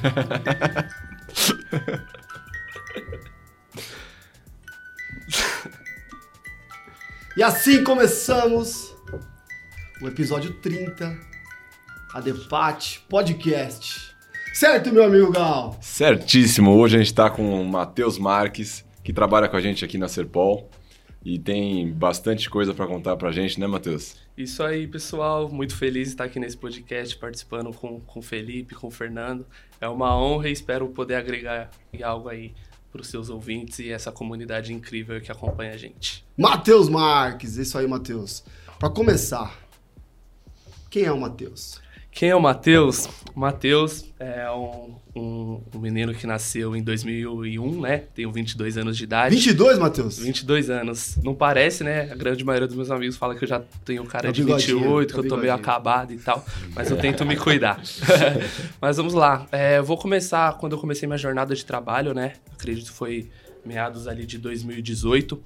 E assim começamos o episódio 30, a Debate Podcast. Certo, meu amigo Gal? Certíssimo. Hoje a gente está com o Matheus Marques, que trabalha com a gente aqui na Serpol e tem bastante coisa para contar para a gente, né, Matheus? Isso aí, pessoal. Muito feliz de estar aqui nesse podcast, participando com, com o Felipe, com o Fernando. É uma honra e espero poder agregar algo aí para os seus ouvintes e essa comunidade incrível que acompanha a gente. Matheus Marques, isso aí, Matheus. Para começar, quem é o Matheus? Quem é o Matheus? O Matheus é um, um, um, menino que nasceu em 2001, né? Tenho 22 anos de idade. 22, Matheus? 22 anos. Não parece, né? A grande maioria dos meus amigos fala que eu já tenho cara de 28, que eu tô meio acabado e tal. Mas eu tento me cuidar. mas vamos lá. É, eu vou começar quando eu comecei minha jornada de trabalho, né? Acredito que foi meados ali de 2018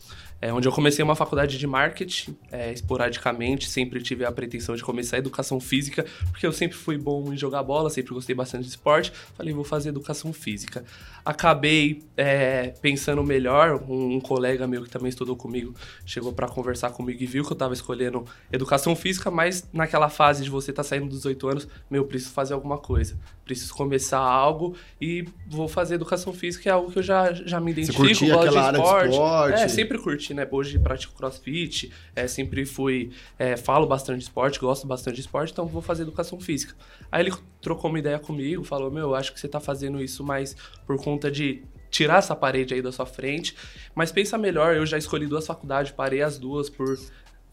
é, onde eu comecei uma faculdade de marketing, é, esporadicamente, sempre tive a pretensão de começar a educação física, porque eu sempre fui bom em jogar bola, sempre gostei bastante de esporte, falei, vou fazer educação física. Acabei é, pensando melhor, um, um, colega meu que também estudou comigo chegou para conversar comigo e viu que eu estava escolhendo educação física, mas naquela fase de você estar tá saindo dos 18 anos, meu, preciso fazer alguma coisa, preciso começar algo e vou fazer educação física, é algo que eu já, já me identifico, você gosto de esporte. De esporte. É, sempre curti né? Hoje pratico crossfit, é, sempre fui. É, falo bastante de esporte, gosto bastante de esporte, então vou fazer educação física. Aí ele trocou uma ideia comigo, falou: Meu, acho que você tá fazendo isso mais por conta de tirar essa parede aí da sua frente. Mas pensa melhor, eu já escolhi duas faculdades, parei as duas por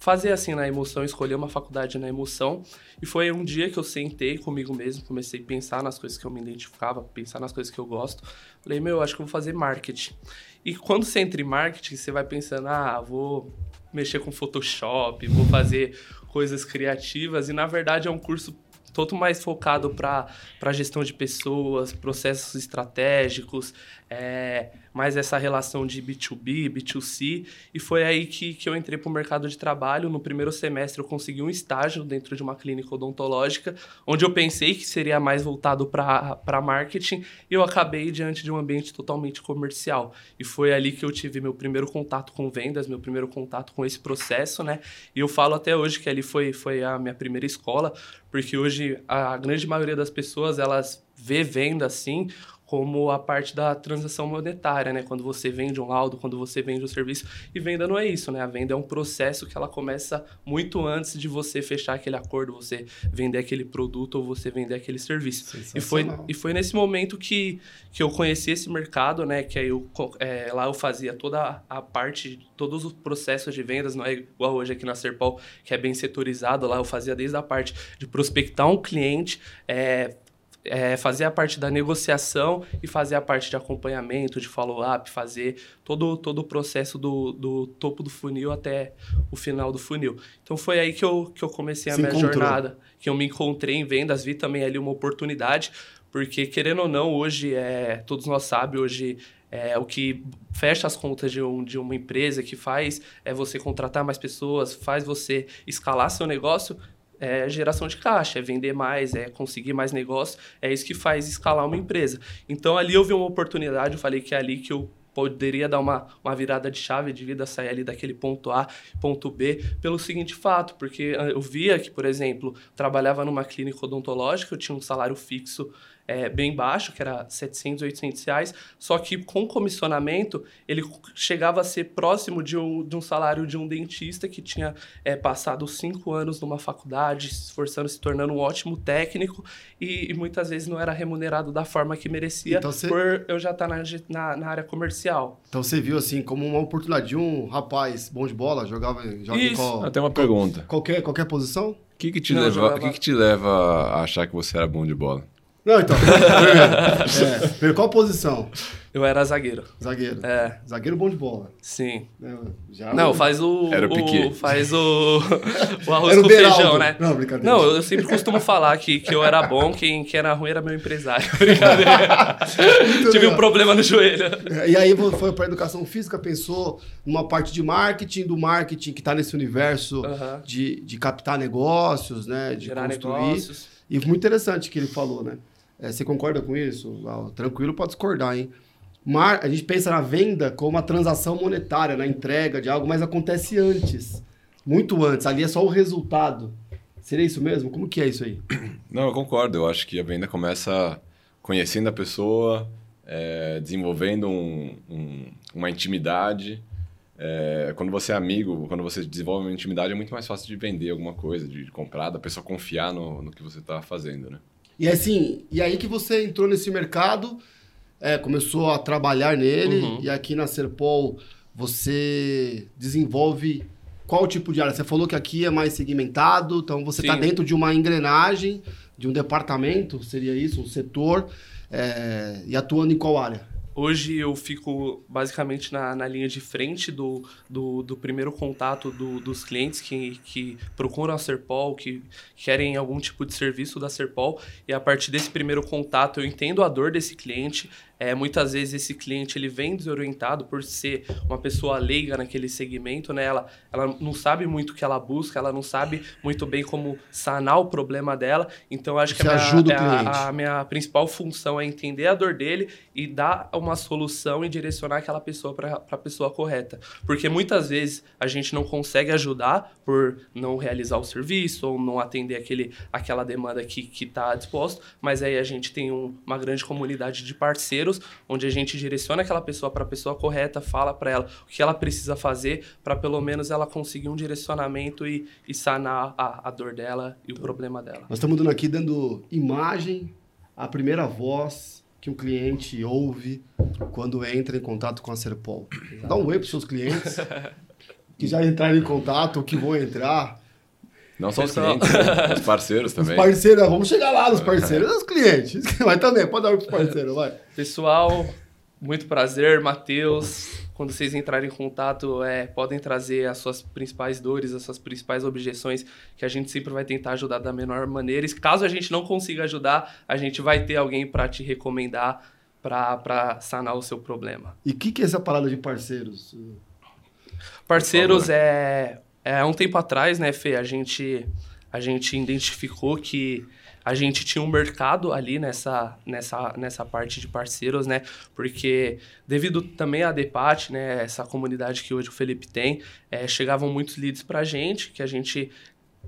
fazer assim na emoção, escolher uma faculdade na emoção. E foi um dia que eu sentei comigo mesmo, comecei a pensar nas coisas que eu me identificava, pensar nas coisas que eu gosto. Falei, meu, acho que eu vou fazer marketing. E quando você entra em marketing, você vai pensando, ah, vou mexer com Photoshop, vou fazer coisas criativas. E na verdade é um curso todo mais focado para gestão de pessoas, processos estratégicos, é, mais essa relação de B2B, B2C, e foi aí que, que eu entrei para o mercado de trabalho. No primeiro semestre eu consegui um estágio dentro de uma clínica odontológica, onde eu pensei que seria mais voltado para marketing, e eu acabei diante de um ambiente totalmente comercial. E foi ali que eu tive meu primeiro contato com vendas, meu primeiro contato com esse processo, né? E eu falo até hoje que ali foi, foi a minha primeira escola, porque hoje a grande maioria das pessoas, elas vê venda assim como a parte da transação monetária, né? Quando você vende um laudo, quando você vende um serviço. E venda não é isso, né? A venda é um processo que ela começa muito antes de você fechar aquele acordo, você vender aquele produto ou você vender aquele serviço. E foi, e foi nesse momento que, que eu conheci esse mercado, né? Que aí eu, é, lá eu fazia toda a parte, todos os processos de vendas, não é igual hoje aqui na Serpol, que é bem setorizado. Lá eu fazia desde a parte de prospectar um cliente, é, é, fazer a parte da negociação e fazer a parte de acompanhamento, de follow-up, fazer todo, todo o processo do, do topo do funil até o final do funil. Então foi aí que eu, que eu comecei a Se minha encontrou. jornada, que eu me encontrei em vendas, vi também ali uma oportunidade, porque querendo ou não, hoje, é, todos nós sabemos, hoje é, o que fecha as contas de, um, de uma empresa, que faz é você contratar mais pessoas, faz você escalar seu negócio, é geração de caixa, é vender mais, é conseguir mais negócio, é isso que faz escalar uma empresa. Então ali eu vi uma oportunidade, eu falei que é ali que eu poderia dar uma, uma virada de chave de vida, sair ali daquele ponto A, ponto B, pelo seguinte fato, porque eu via que, por exemplo, trabalhava numa clínica odontológica, eu tinha um salário fixo é, bem baixo, que era 700, 800 reais, só que com comissionamento ele chegava a ser próximo de um, de um salário de um dentista que tinha é, passado cinco anos numa faculdade, se esforçando, se tornando um ótimo técnico e, e muitas vezes não era remunerado da forma que merecia então, você... por eu já estar tá na, na, na, área comercial. Então você viu assim como uma oportunidade de um rapaz bom de bola, jogava, joga Isso. em qual... Até uma pergunta. Qualquer, qualquer posição? O que, que, te leva, jogava... que, que te leva a achar que você era bom de bola? Não, então. é, qual posição? Eu era zagueiro. Zagueiro. É. Zagueiro bom de bola. Sim. Não, já não faz o. Era o, o Faz o. O arroz com feijão, né? Não, brincadeira. Não, eu sempre costumo falar que, que eu era bom, quem, quem era ruim era meu empresário. Brincadeira. Tive um problema no joelho. E aí foi para educação física, pensou numa parte de marketing, do marketing que está nesse universo uh -huh. de, de captar negócios, né? De Gerar construir. negócios. E muito interessante que ele falou, né? É, você concorda com isso? Tranquilo, pode discordar, hein? Mar, a gente pensa na venda como uma transação monetária, na entrega de algo, mas acontece antes. Muito antes. Ali é só o resultado. Seria isso mesmo? Como que é isso aí? Não, eu concordo. Eu acho que a venda começa conhecendo a pessoa, é, desenvolvendo um, um, uma intimidade. É, quando você é amigo, quando você desenvolve uma intimidade, é muito mais fácil de vender alguma coisa, de comprar, da pessoa confiar no, no que você está fazendo, né? E assim, e aí que você entrou nesse mercado, é, começou a trabalhar nele, uhum. e aqui na Serpol você desenvolve qual tipo de área? Você falou que aqui é mais segmentado, então você está dentro de uma engrenagem, de um departamento, seria isso, um setor, é, e atuando em qual área? Hoje eu fico basicamente na, na linha de frente do, do, do primeiro contato do, dos clientes que, que procuram a Serpol, que querem algum tipo de serviço da Serpol, e a partir desse primeiro contato eu entendo a dor desse cliente, é, muitas vezes esse cliente ele vem desorientado por ser uma pessoa leiga naquele segmento, né? Ela, ela não sabe muito o que ela busca, ela não sabe muito bem como sanar o problema dela. Então, acho que a minha, a, a minha, principal função é entender a dor dele e dar uma solução e direcionar aquela pessoa para a pessoa correta. Porque muitas vezes a gente não consegue ajudar por não realizar o serviço ou não atender aquele, aquela demanda que está disposto, mas aí a gente tem um, uma grande comunidade de parceiros onde a gente direciona aquela pessoa para a pessoa correta, fala para ela o que ela precisa fazer para pelo menos ela conseguir um direcionamento e, e sanar a, a dor dela e o problema dela. Nós estamos dando aqui dando imagem, a primeira voz que um cliente ouve quando entra em contato com a Serpol. Dá um oi para os seus clientes que já entraram em contato ou que vão entrar. Não só os clientes, né? os parceiros também. Os parceiros, vamos chegar lá nos parceiros, os clientes. Mas também, pode dar para os parceiros, vai. Pessoal, muito prazer, Matheus. Quando vocês entrarem em contato, é, podem trazer as suas principais dores, as suas principais objeções, que a gente sempre vai tentar ajudar da menor maneira. E caso a gente não consiga ajudar, a gente vai ter alguém para te recomendar para sanar o seu problema. E o que, que é essa parada de parceiros? Parceiros é é, um tempo atrás, né, Fê, a gente, a gente identificou que a gente tinha um mercado ali nessa, nessa, nessa parte de parceiros, né? Porque devido também à Depat, né, essa comunidade que hoje o Felipe tem, é, chegavam muitos leads para a gente, que a gente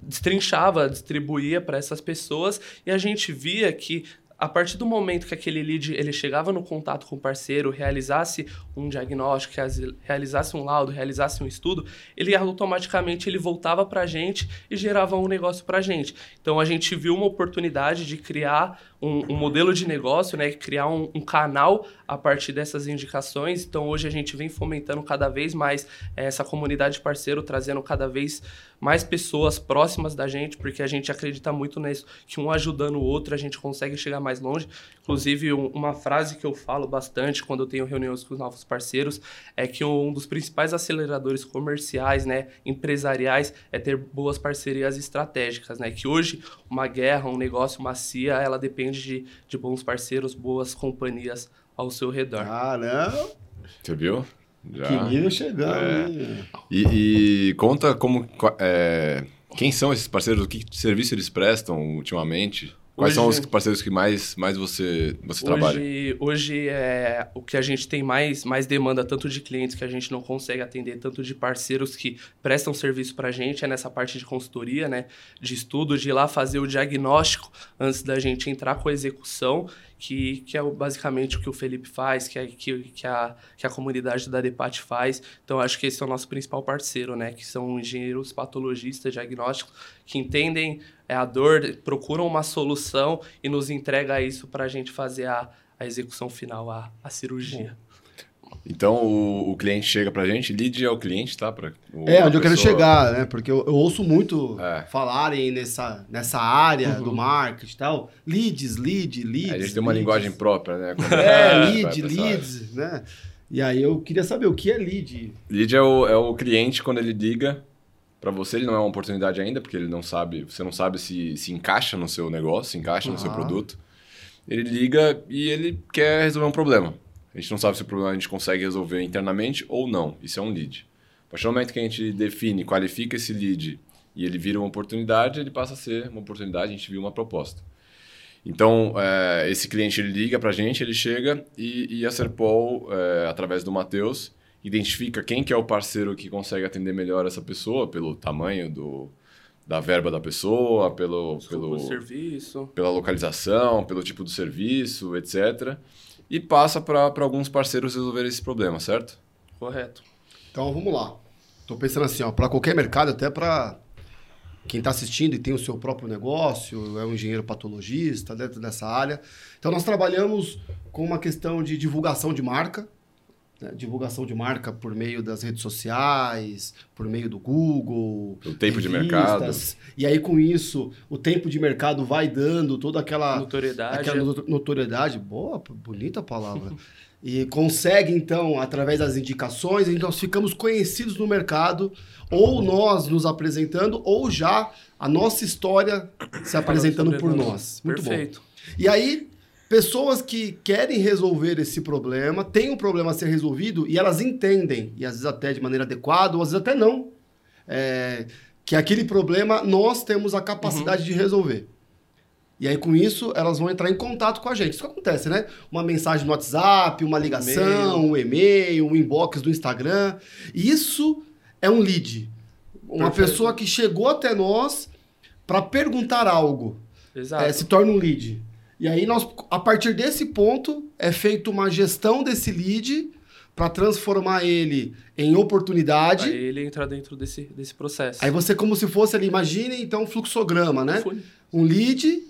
destrinchava, distribuía para essas pessoas e a gente via que a partir do momento que aquele lead ele chegava no contato com o parceiro, realizasse um diagnóstico, realizasse um laudo, realizasse um estudo, ele automaticamente ele voltava para a gente e gerava um negócio para a gente. Então a gente viu uma oportunidade de criar um, um modelo de negócio, né, criar um, um, canal a partir dessas indicações. Então hoje a gente vem fomentando cada vez mais essa comunidade de parceiro, trazendo cada vez mais pessoas próximas da gente, porque a gente acredita muito nisso, que um ajudando o outro a gente consegue chegar mais longe. Inclusive, um, uma frase que eu falo bastante quando eu tenho reuniões com os novos parceiros é que um dos principais aceleradores comerciais, né, empresariais, é ter boas parcerias estratégicas, né? Que hoje uma guerra, um negócio, uma CIA, ela depende de, de bons parceiros, boas companhias ao seu redor. Caramba! Você viu? Já. Queria chegar. É. E, e, conta como. É, quem são esses parceiros? O que serviço eles prestam ultimamente? Quais hoje, são os parceiros que mais, mais você, você hoje, trabalha? Hoje é o que a gente tem mais, mais demanda, tanto de clientes que a gente não consegue atender, tanto de parceiros que prestam serviço para a gente, é nessa parte de consultoria, né? De estudo, de ir lá fazer o diagnóstico antes da gente entrar com a execução que, que é basicamente o que o Felipe faz, que, é, que, que, a, que a comunidade da Depat faz. Então, acho que esse é o nosso principal parceiro, né? Que são engenheiros patologistas diagnósticos que entendem é, a dor, procuram uma solução e nos entrega isso para a gente fazer a, a execução final, a, a cirurgia. Então o, o cliente chega pra gente, lead é o cliente, tá? Pra, o, é, onde eu quero chegar, né? Porque eu, eu ouço muito é. falarem nessa, nessa área uhum. do marketing e tal. Leads, lead, leads. É, a gente tem uma leads. linguagem própria, né? é, lead, leads, né? E aí eu queria saber o que é lead. Lead é o, é o cliente quando ele liga para você, ele não é uma oportunidade ainda, porque ele não sabe, você não sabe se se encaixa no seu negócio, se encaixa uhum. no seu produto. Ele liga e ele quer resolver um problema. A gente não sabe se o problema a gente consegue resolver internamente ou não. Isso é um lead. A partir do momento que a gente define, qualifica esse lead e ele vira uma oportunidade, ele passa a ser uma oportunidade, a gente viu uma proposta. Então, é, esse cliente ele liga para a gente, ele chega e, e a Serpol, é, através do Matheus, identifica quem que é o parceiro que consegue atender melhor essa pessoa, pelo tamanho do, da verba da pessoa, pelo, pelo serviço. pela localização, pelo tipo do serviço, etc. E passa para alguns parceiros resolver esse problema, certo? Correto. Então vamos lá. Estou pensando assim, ó, para qualquer mercado, até para quem está assistindo e tem o seu próprio negócio, é um engenheiro patologista dentro dessa área. Então nós trabalhamos com uma questão de divulgação de marca, né? divulgação de marca por meio das redes sociais, por meio do Google, o tempo de mercado. E aí com isso o tempo de mercado vai dando toda aquela notoriedade, aquela notoriedade, boa, bonita palavra. e consegue, então, através das indicações, então nós ficamos conhecidos no mercado, ou nós nos apresentando, ou já a nossa história se apresentando por nós. Muito Perfeito. bom. E aí, pessoas que querem resolver esse problema, têm um problema a ser resolvido e elas entendem, e às vezes até de maneira adequada, ou às vezes até não, é, que aquele problema nós temos a capacidade uhum. de resolver. E aí, com isso, elas vão entrar em contato com a gente. Isso que acontece, né? Uma mensagem no WhatsApp, uma ligação, um e-mail, um inbox do Instagram. Isso é um lead. Uma Perfeito. pessoa que chegou até nós para perguntar algo. É, se torna um lead. E aí, nós, a partir desse ponto, é feita uma gestão desse lead para transformar ele em oportunidade. Aí ele entra dentro desse, desse processo. Aí você, como se fosse ali, imagine então um fluxograma, né? Um lead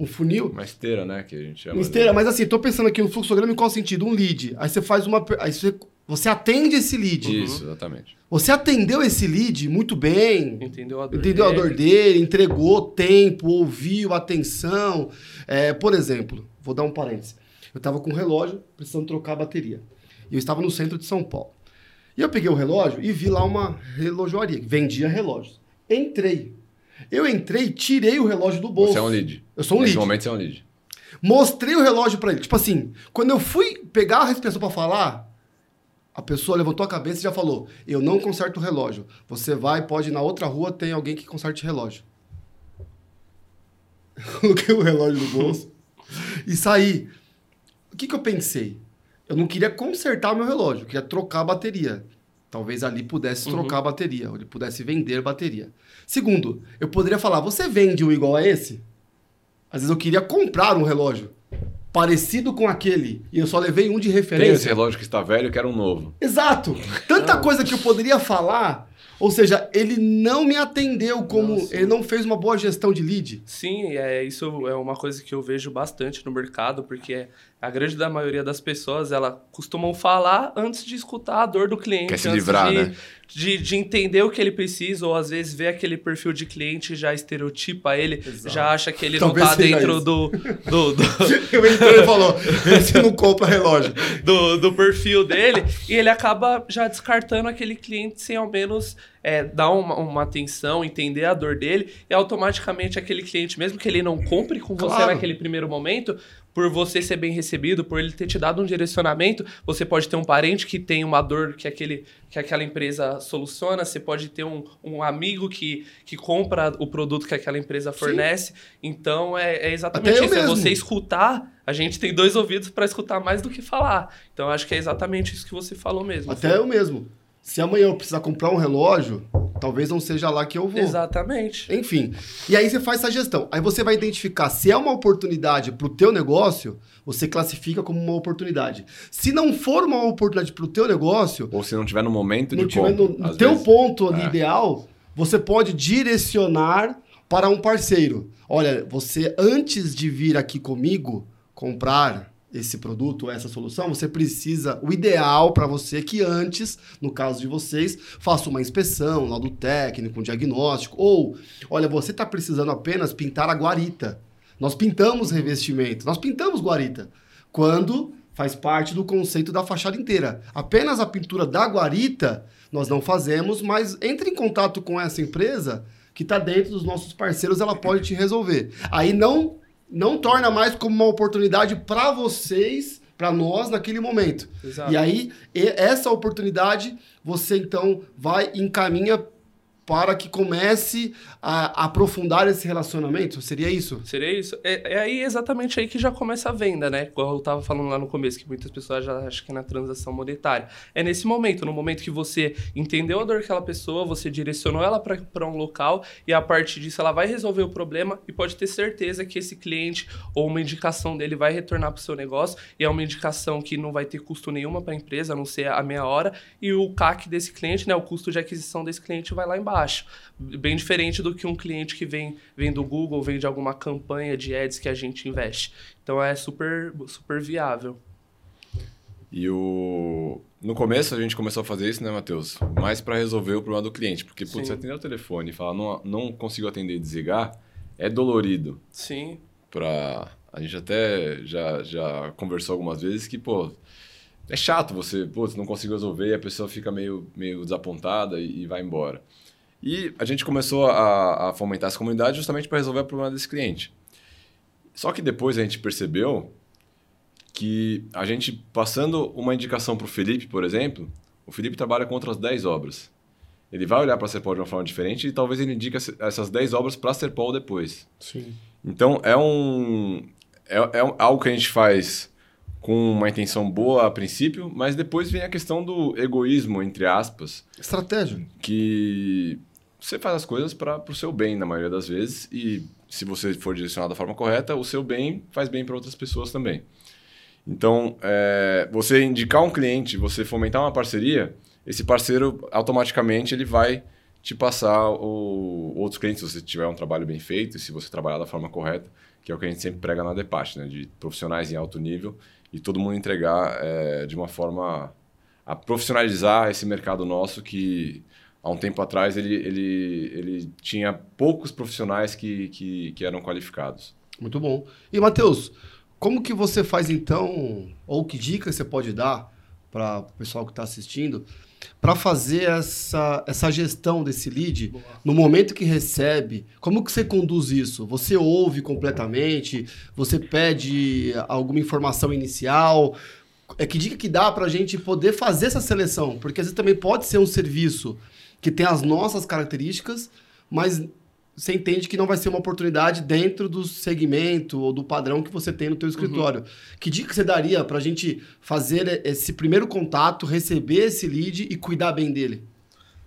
um funil. Uma esteira, né? Que a gente chama. Uma esteira, de... mas assim, tô pensando aqui no fluxograma em qual sentido? Um lead. Aí você faz uma. Aí você, você atende esse lead. Isso, exatamente. Você atendeu esse lead muito bem. Entendeu a dor entendeu dele. a dor dele, entregou tempo, ouviu, atenção. É, por exemplo, vou dar um parênteses. Eu estava com um relógio, precisando trocar a bateria. E eu estava no centro de São Paulo. E eu peguei o relógio e vi lá uma relojoaria que vendia relógios. Entrei. Eu entrei, tirei o relógio do bolso. Você é um lead. Eu sou um Nesse lead. momento você é um lead. Mostrei o relógio para ele. Tipo assim, quando eu fui pegar a respiração para falar, a pessoa levantou a cabeça e já falou: Eu não conserto o relógio. Você vai, pode ir na outra rua, tem alguém que conserte relógio. Coloquei o relógio no bolso e saí. O que, que eu pensei? Eu não queria consertar o meu relógio, eu queria trocar a bateria. Talvez ali pudesse uhum. trocar a bateria, ou ele pudesse vender bateria. Segundo, eu poderia falar: Você vende um igual a esse? Às vezes eu queria comprar um relógio parecido com aquele e eu só levei um de referência. Tem esse relógio que está velho, eu quero um novo. Exato. Tanta coisa que eu poderia falar, ou seja, ele não me atendeu como Nossa. ele não fez uma boa gestão de lead. Sim, é isso é uma coisa que eu vejo bastante no mercado, porque a grande da maioria das pessoas, ela costumam falar antes de escutar a dor do cliente. Quer se livrar, de, né? De, de, entender o que ele precisa, ou às vezes ver aquele perfil de cliente já estereotipa ele, Exato. já acha que ele Talvez não tá dentro do, do, do... Eu entrei e falou, esse não compra relógio. Do, do perfil dele, e ele acaba já descartando aquele cliente sem ao menos é, dar uma, uma, atenção, entender a dor dele, e automaticamente aquele cliente, mesmo que ele não compre com você claro. naquele primeiro momento, por você ser bem recebido, por ele ter te dado um direcionamento, você pode ter um parente que tem uma dor que, aquele, que aquela empresa soluciona, você pode ter um, um amigo que, que compra o produto que aquela empresa fornece. Sim. Então é, é exatamente Até isso, é você escutar. A gente tem dois ouvidos para escutar mais do que falar. Então acho que é exatamente isso que você falou mesmo. Até eu mesmo. Se amanhã eu precisar comprar um relógio, talvez não seja lá que eu vou. Exatamente. Enfim. E aí você faz essa gestão. Aí você vai identificar se é uma oportunidade para o teu negócio, você classifica como uma oportunidade. Se não for uma oportunidade para o teu negócio... Ou se não tiver no momento não de tiver no, no teu vezes. ponto ali é. ideal, você pode direcionar para um parceiro. Olha, você antes de vir aqui comigo comprar esse produto, essa solução, você precisa, o ideal para você é que antes, no caso de vocês, faça uma inspeção lá do técnico, um diagnóstico, ou, olha, você está precisando apenas pintar a guarita. Nós pintamos revestimento, nós pintamos guarita. Quando faz parte do conceito da fachada inteira. Apenas a pintura da guarita nós não fazemos, mas entre em contato com essa empresa que está dentro dos nossos parceiros, ela pode te resolver. Aí não não torna mais como uma oportunidade para vocês, para nós naquele momento. Exato. E aí essa oportunidade você então vai encaminha para que comece a, aprofundar esse relacionamento? Seria isso? Seria isso. É, é, aí exatamente aí que já começa a venda, né? Igual eu estava falando lá no começo, que muitas pessoas já acham que é na transação monetária. É nesse momento, no momento que você entendeu a dor daquela pessoa, você direcionou ela para um local e a partir disso ela vai resolver o problema e pode ter certeza que esse cliente ou uma indicação dele vai retornar para o seu negócio e é uma indicação que não vai ter custo nenhuma para a empresa, a não ser a meia hora, e o CAC desse cliente, né, o custo de aquisição desse cliente vai lá embaixo. Bem diferente do que um cliente que vem, vem do Google, vem de alguma campanha de ads que a gente investe. Então é super, super viável. E o... no começo a gente começou a fazer isso, né, Matheus? Mais para resolver o problema do cliente. Porque, putz, você atender o telefone e falar, não, não consigo atender e desligar, é dolorido. Sim. Pra... A gente até já, já conversou algumas vezes que, pô, é chato você, putz, não consigo resolver e a pessoa fica meio, meio desapontada e, e vai embora. E a gente começou a, a fomentar essa comunidade justamente para resolver o problema desse cliente. Só que depois a gente percebeu que a gente passando uma indicação para o Felipe, por exemplo, o Felipe trabalha com outras 10 obras. Ele vai olhar para a Serpol de uma forma diferente e talvez ele indique essas 10 obras para a Serpol depois. Sim. Então é um é, é algo que a gente faz com uma intenção boa a princípio, mas depois vem a questão do egoísmo, entre aspas. Estratégia. Que você faz as coisas para o seu bem, na maioria das vezes, e se você for direcionado da forma correta, o seu bem faz bem para outras pessoas também. Então, é, você indicar um cliente, você fomentar uma parceria, esse parceiro automaticamente ele vai te passar o, outros clientes se você tiver um trabalho bem feito e se você trabalhar da forma correta, que é o que a gente sempre prega na Depast, né? de profissionais em alto nível e todo mundo entregar é, de uma forma a profissionalizar esse mercado nosso que há um tempo atrás ele, ele, ele tinha poucos profissionais que, que, que eram qualificados. Muito bom. E, Matheus, como que você faz então, ou que dica você pode dar para o pessoal que está assistindo, para fazer essa, essa gestão desse lead Boa. no momento que recebe? Como que você conduz isso? Você ouve completamente? Você pede alguma informação inicial? É que dica que dá para a gente poder fazer essa seleção? Porque às vezes também pode ser um serviço que tem as nossas características, mas você entende que não vai ser uma oportunidade dentro do segmento ou do padrão que você tem no teu uhum. escritório. Uhum. Que dica você daria para a gente fazer esse primeiro contato, receber esse lead e cuidar bem dele?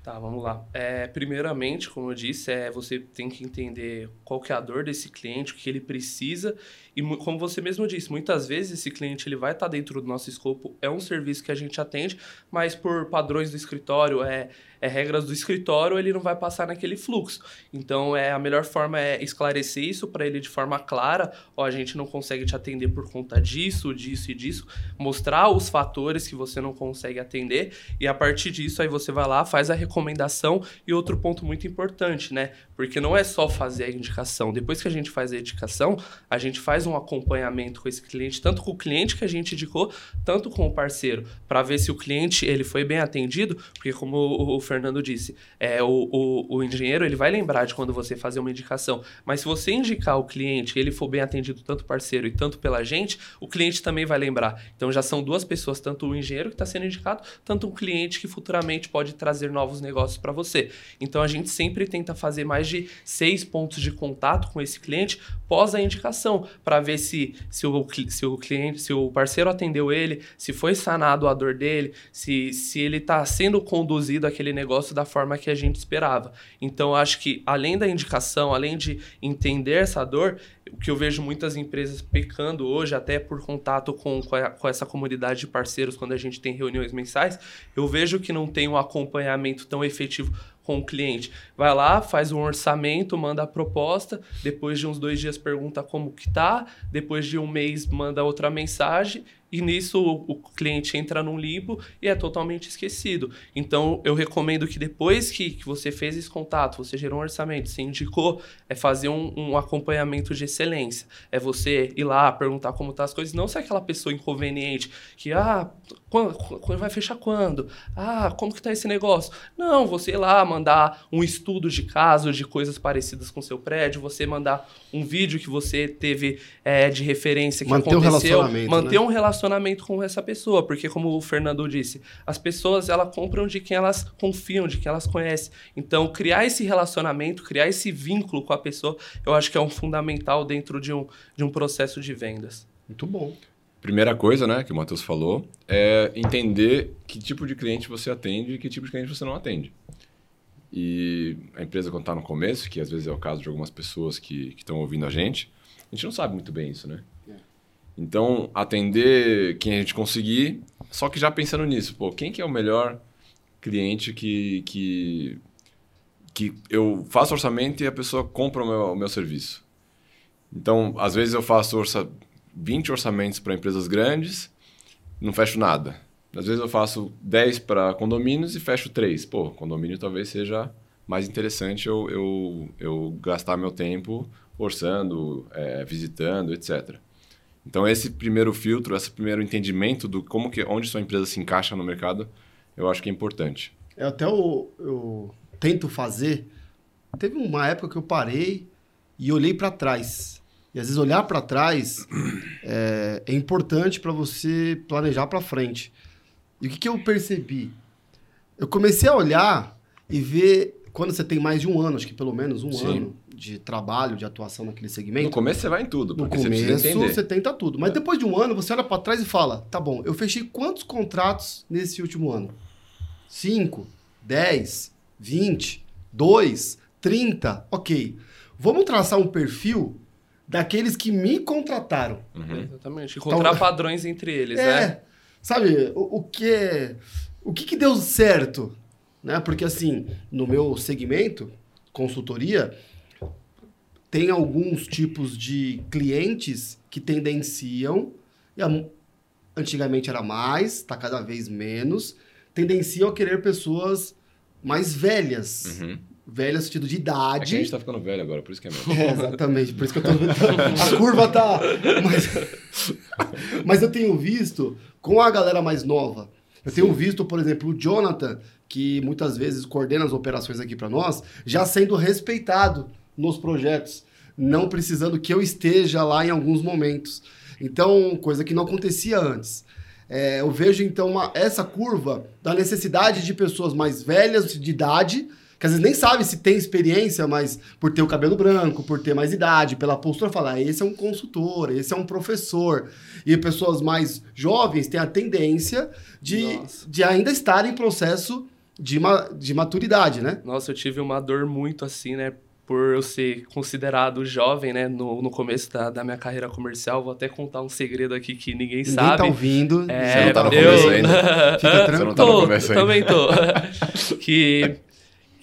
Tá, vamos lá. É, primeiramente, como eu disse, é, você tem que entender qual que é a dor desse cliente, o que ele precisa. E como você mesmo disse, muitas vezes esse cliente ele vai estar tá dentro do nosso escopo, é um serviço que a gente atende, mas por padrões do escritório, é, é regras do escritório, ele não vai passar naquele fluxo. Então, é a melhor forma é esclarecer isso para ele de forma clara. Ó, a gente não consegue te atender por conta disso, disso e disso. Mostrar os fatores que você não consegue atender e a partir disso aí você vai lá, faz a recomendação e outro ponto muito importante, né? Porque não é só fazer a indicação. Depois que a gente faz a indicação, a gente faz um acompanhamento com esse cliente, tanto com o cliente que a gente indicou, tanto com o parceiro, para ver se o cliente ele foi bem atendido, porque como o, Fernando disse, é, o, o, o, engenheiro ele vai lembrar de quando você fazer uma indicação, mas se você indicar o cliente ele for bem atendido tanto parceiro e tanto pela gente, o cliente também vai lembrar. Então já são duas pessoas, tanto o engenheiro que está sendo indicado, tanto um cliente que futuramente pode trazer novos negócios para você. Então a gente sempre tenta fazer mais de seis pontos de contato com esse cliente pós a indicação, para ver se, se, o, se o cliente, se o parceiro atendeu ele, se foi sanado a dor dele, se, se ele está sendo conduzido aquele negócio negócio da forma que a gente esperava. Então, acho que além da indicação, além de entender essa dor, o que eu vejo muitas empresas pecando hoje, até por contato com, com, a, com, essa comunidade de parceiros, quando a gente tem reuniões mensais, eu vejo que não tem um acompanhamento tão efetivo com o cliente. Vai lá, faz um orçamento, manda a proposta, depois de uns dois dias pergunta como que tá, depois de um mês manda outra mensagem e nisso o, cliente entra num limbo e é totalmente esquecido. Então eu recomendo que depois que, que você fez esse contato, você gerou um orçamento, você indicou, é fazer um, um acompanhamento de excelência. É você ir lá perguntar como tá as coisas, não ser aquela pessoa inconveniente que, ah, quando, quando vai fechar quando? Ah, como que tá esse negócio? Não, você ir lá mandar um estudo de caso de coisas parecidas com seu prédio, você mandar um vídeo que você teve é, de referência que manter aconteceu, um manter né? um relacionamento relacionamento com essa pessoa, porque como o Fernando disse, as pessoas elas compram de quem elas confiam, de quem elas conhecem. Então, criar esse relacionamento, criar esse vínculo com a pessoa, eu acho que é um fundamental dentro de um, de um processo de vendas. Muito bom. Primeira coisa, né, que o Matheus falou, é entender que tipo de cliente você atende e que tipo de cliente você não atende. E a empresa, quando está no começo, que às vezes é o caso de algumas pessoas que estão ouvindo a gente, a gente não sabe muito bem isso, né? É. Então, atender quem a gente conseguir, só que já pensando nisso, pô, quem que é o melhor cliente que, que, que eu faço orçamento e a pessoa compra o meu, o meu serviço? Então, às vezes eu faço orça, 20 orçamentos para empresas grandes, não fecho nada. Às vezes eu faço 10 para condomínios e fecho 3. Pô, condomínio talvez seja mais interessante eu, eu, eu gastar meu tempo orçando, é, visitando, etc. Então esse primeiro filtro, esse primeiro entendimento do como que onde sua empresa se encaixa no mercado, eu acho que é importante. É até eu, eu tento fazer. Teve uma época que eu parei e olhei para trás. E às vezes olhar para trás é, é importante para você planejar para frente. E o que, que eu percebi? Eu comecei a olhar e ver quando você tem mais de um ano, acho que pelo menos um Sim. ano de trabalho, de atuação naquele segmento. No começo você vai em tudo, porque no começo você, você tenta tudo. Mas é. depois de um ano, você olha para trás e fala: tá bom, eu fechei quantos contratos nesse último ano? 5, 10, 20, 2, 30, ok. Vamos traçar um perfil daqueles que me contrataram. Uhum. Exatamente. Encontrar então, padrões entre eles, é, né? Sabe, o, o que o que, que deu certo? Né? Porque assim, no meu segmento, consultoria, tem alguns tipos de clientes que tendenciam, e a, antigamente era mais, está cada vez menos, tendenciam a querer pessoas mais velhas. Uhum. Velha no sentido de idade. É que a gente tá ficando velho agora, por isso que é mesmo. É, exatamente, por isso que eu tô. a curva tá. Mas, mas eu tenho visto com a galera mais nova. Eu Sim. tenho visto, por exemplo, o Jonathan, que muitas vezes coordena as operações aqui para nós, já sendo respeitado nos projetos, não precisando que eu esteja lá em alguns momentos. Então, coisa que não acontecia antes. É, eu vejo então uma, essa curva da necessidade de pessoas mais velhas de idade que às vezes nem sabe se tem experiência, mas por ter o cabelo branco, por ter mais idade, pela postura, falar, ah, esse é um consultor, esse é um professor. E pessoas mais jovens têm a tendência de, de ainda estar em processo de, ma, de maturidade, né? Nossa, eu tive uma dor muito assim, né? por eu ser considerado jovem, né, no, no começo da, da minha carreira comercial. Vou até contar um segredo aqui que ninguém, ninguém sabe. tá ouvindo. É, Você não tá no eu... começo ainda. Fica tranquilo. Você não tá no começo ainda. Também tô. que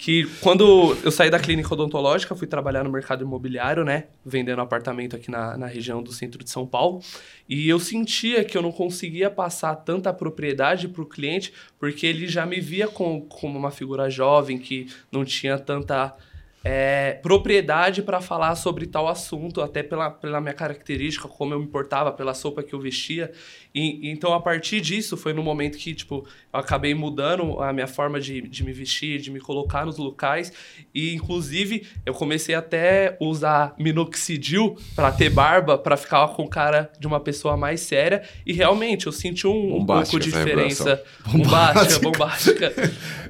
que quando eu saí da clínica odontológica, fui trabalhar no mercado imobiliário, né? Vendendo apartamento aqui na, na região do centro de São Paulo. E eu sentia que eu não conseguia passar tanta propriedade para o cliente, porque ele já me via como, como uma figura jovem, que não tinha tanta é, propriedade para falar sobre tal assunto, até pela, pela minha característica, como eu me importava, pela sopa que eu vestia. E, então, a partir disso, foi no momento que, tipo, eu acabei mudando a minha forma de, de me vestir, de me colocar nos locais. E, inclusive, eu comecei até usar minoxidil para ter barba, para ficar com cara de uma pessoa mais séria. E, realmente, eu senti um, um pouco de diferença. Bombástica, bombástica.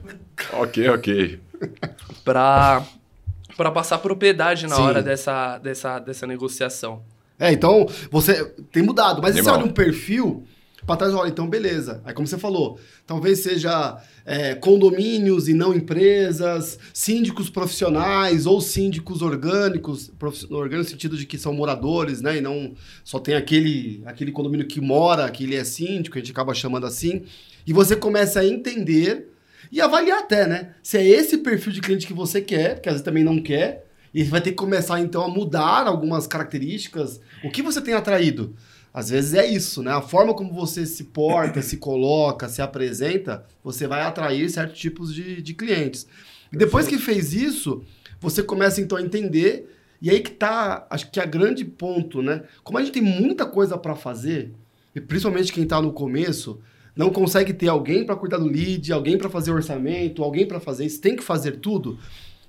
ok, ok. Pra para passar propriedade na Sim. hora dessa, dessa, dessa negociação. É, então você tem mudado, mas você olha um perfil para trás, olha, então beleza. Aí como você falou, talvez seja é, condomínios e não empresas, síndicos profissionais ou síndicos orgânicos, orgânicos no sentido de que são moradores, né? E não só tem aquele, aquele condomínio que mora, que ele é síndico, a gente acaba chamando assim. E você começa a entender e avaliar até, né? Se é esse perfil de cliente que você quer, que às vezes também não quer, e vai ter que começar então a mudar algumas características. O que você tem atraído? Às vezes é isso, né? A forma como você se porta, se coloca, se apresenta, você vai atrair certos tipos de, de clientes. E depois que fez isso, você começa então a entender. E aí que tá, acho que é grande ponto, né? Como a gente tem muita coisa para fazer, e principalmente quem está no começo, não consegue ter alguém para cuidar do lead, alguém para fazer orçamento, alguém para fazer isso, tem que fazer tudo.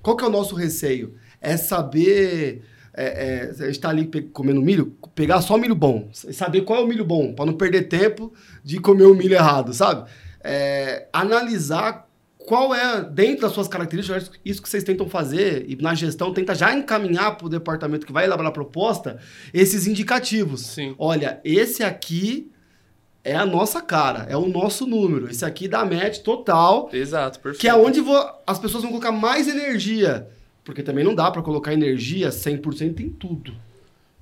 Qual que é o nosso receio? É saber é, é, a gente ali comendo milho, pegar só milho bom, saber qual é o milho bom, para não perder tempo de comer o milho errado, sabe? É, analisar qual é, dentro das suas características, isso que vocês tentam fazer, e na gestão tenta já encaminhar para o departamento que vai elaborar a proposta, esses indicativos. Sim. Olha, esse aqui é a nossa cara, é o nosso número. Esse aqui dá match total. Exato, perfeito. Que é onde as pessoas vão colocar mais energia. Porque também não dá para colocar energia 100% em tudo.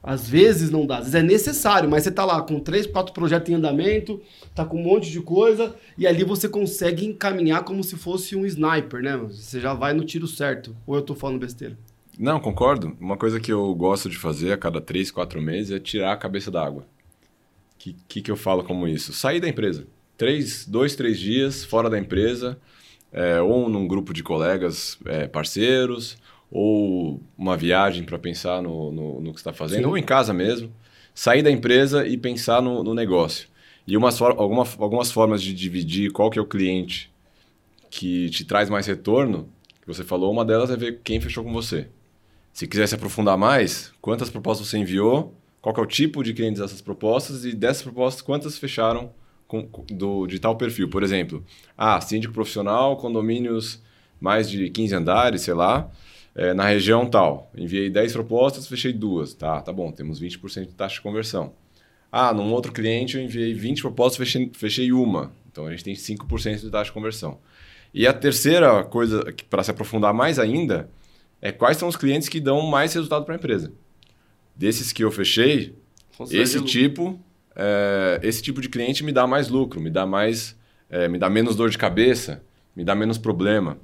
Às vezes não dá, às vezes é necessário, mas você tá lá com três, quatro projetos em andamento, tá com um monte de coisa, e ali você consegue encaminhar como se fosse um sniper, né? Você já vai no tiro certo. Ou eu tô falando besteira? Não, concordo. Uma coisa que eu gosto de fazer a cada três, quatro meses é tirar a cabeça da água. O que, que, que eu falo como isso? Sair da empresa. Três, dois, três dias fora da empresa, é, ou num grupo de colegas é, parceiros, ou uma viagem para pensar no, no, no, que está fazendo, Sim. ou em casa mesmo, sair da empresa e pensar no, no negócio. E umas, alguma, algumas formas de dividir qual que é o cliente que te traz mais retorno, que você falou, uma delas é ver quem fechou com você. Se quiser se aprofundar mais, quantas propostas você enviou, qual é o tipo de clientes dessas propostas e dessas propostas, quantas fecharam com, do, de tal perfil. Por exemplo, ah, síndico profissional, condomínios mais de 15 andares, sei lá, é, na região tal. Enviei 10 propostas, fechei duas. Tá, tá bom, temos 20% de taxa de conversão. Ah, num outro cliente eu enviei 20 propostas, fechei, fechei uma. Então a gente tem 5% de taxa de conversão. E a terceira coisa, para se aprofundar mais ainda, é quais são os clientes que dão mais resultado para a empresa. Desses que eu fechei, esse tipo, é, esse tipo de cliente me dá mais lucro, me dá mais, é, me dá menos dor de cabeça, me dá menos problema.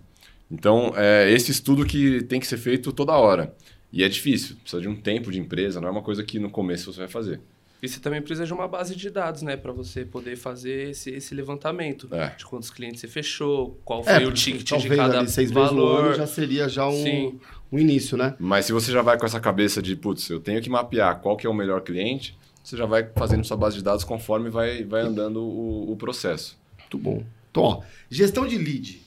Então, é esse estudo que tem que ser feito toda hora. E é difícil, precisa de um tempo de empresa, não é uma coisa que no começo você vai fazer. E você também precisa de uma base de dados, né? Para você poder fazer esse, esse levantamento é. de quantos clientes você fechou, qual é, foi é, o ticket de cada ali, seis valor. Vezes no já seria já um, um início, né? Mas se você já vai com essa cabeça de, putz, eu tenho que mapear qual que é o melhor cliente, você já vai fazendo sua base de dados conforme vai, vai andando o, o processo. Muito bom. Então, ó, gestão de lead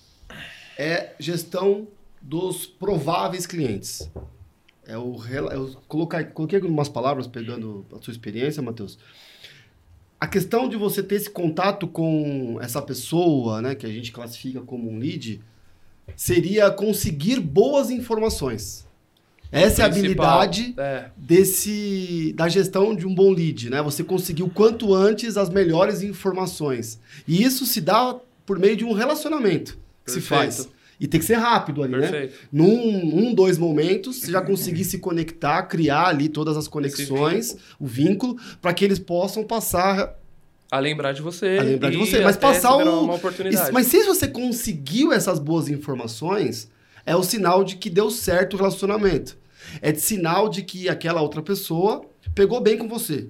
é gestão dos prováveis clientes. É o, eu colocar, coloquei algumas palavras pegando a sua experiência, Matheus. A questão de você ter esse contato com essa pessoa, né, que a gente classifica como um lead, seria conseguir boas informações. Essa é a habilidade é. desse da gestão de um bom lead, né? Você conseguir o quanto antes as melhores informações. E isso se dá por meio de um relacionamento se faz. E tem que ser rápido ali, né? Perfeito. né? Num um, dois momentos, você já conseguir se conectar, criar ali todas as conexões, o vínculo, para que eles possam passar a lembrar de você. A lembrar de você. Mas passar o. Uma oportunidade. Mas se você conseguiu essas boas informações, é o sinal de que deu certo o relacionamento. É de sinal de que aquela outra pessoa pegou bem com você.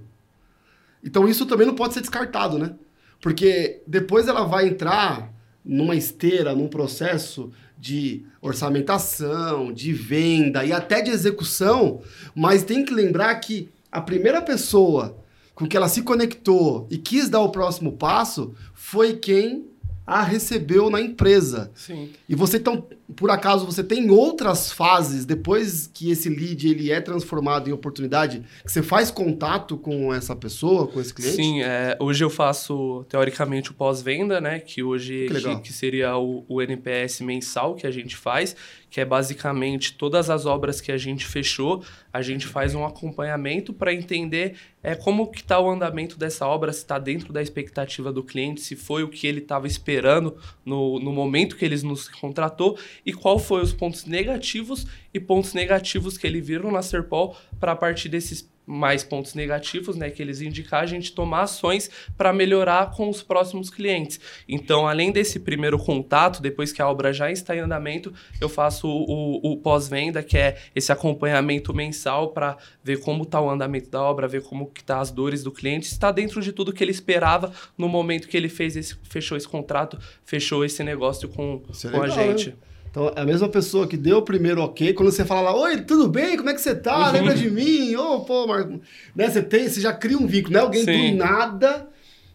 Então isso também não pode ser descartado, né? Porque depois ela vai entrar numa esteira, num processo de orçamentação, de venda e até de execução, mas tem que lembrar que a primeira pessoa com que ela se conectou e quis dar o próximo passo foi quem a recebeu na empresa. Sim. E você então, por acaso, você tem outras fases depois que esse lead ele é transformado em oportunidade, que você faz contato com essa pessoa, com esse cliente? Sim, é, hoje eu faço teoricamente o pós-venda, né? Que hoje que, que, que seria o, o NPS mensal que a gente faz, que é basicamente todas as obras que a gente fechou, a gente faz um acompanhamento para entender é, como que está o andamento dessa obra, se está dentro da expectativa do cliente, se foi o que ele estava esperando no, no momento que ele nos contratou e qual foi os pontos negativos e pontos negativos que ele viram na Serpol para a partir desses mais pontos negativos, né, que eles indicam a gente tomar ações para melhorar com os próximos clientes. Então, além desse primeiro contato, depois que a obra já está em andamento, eu faço o, o, o pós-venda, que é esse acompanhamento mensal para ver como está o andamento da obra, ver como que tá as dores do cliente, está dentro de tudo que ele esperava no momento que ele fez esse, fechou esse contrato, fechou esse negócio com, é com legal, a gente. Né? Então, é a mesma pessoa que deu o primeiro ok, quando você fala lá, oi, tudo bem? Como é que você tá? Uhum. Lembra de mim? Ô, oh, pô, Marco. Né? Você, tem, você já cria um vínculo, não é alguém Sim. do nada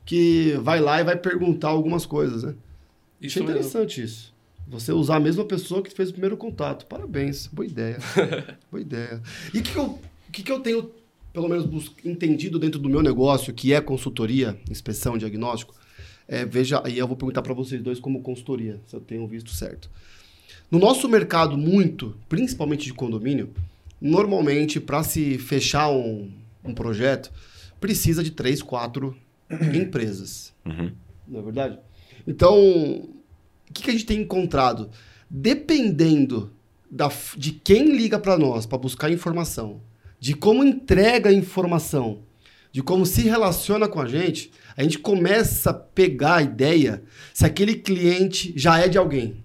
que vai lá e vai perguntar algumas coisas, né? Isso Achei interessante mesmo. isso. Você usar a mesma pessoa que fez o primeiro contato. Parabéns, boa ideia. boa ideia. E o que, que, eu, que, que eu tenho, pelo menos, entendido dentro do meu negócio, que é consultoria, inspeção, diagnóstico? É, veja, aí eu vou perguntar para vocês dois como consultoria, se eu tenho visto certo. No nosso mercado, muito, principalmente de condomínio, normalmente, para se fechar um, um projeto, precisa de três, quatro empresas. Uhum. Não é verdade? Então, o que, que a gente tem encontrado? Dependendo da, de quem liga para nós para buscar informação, de como entrega a informação, de como se relaciona com a gente, a gente começa a pegar a ideia se aquele cliente já é de alguém.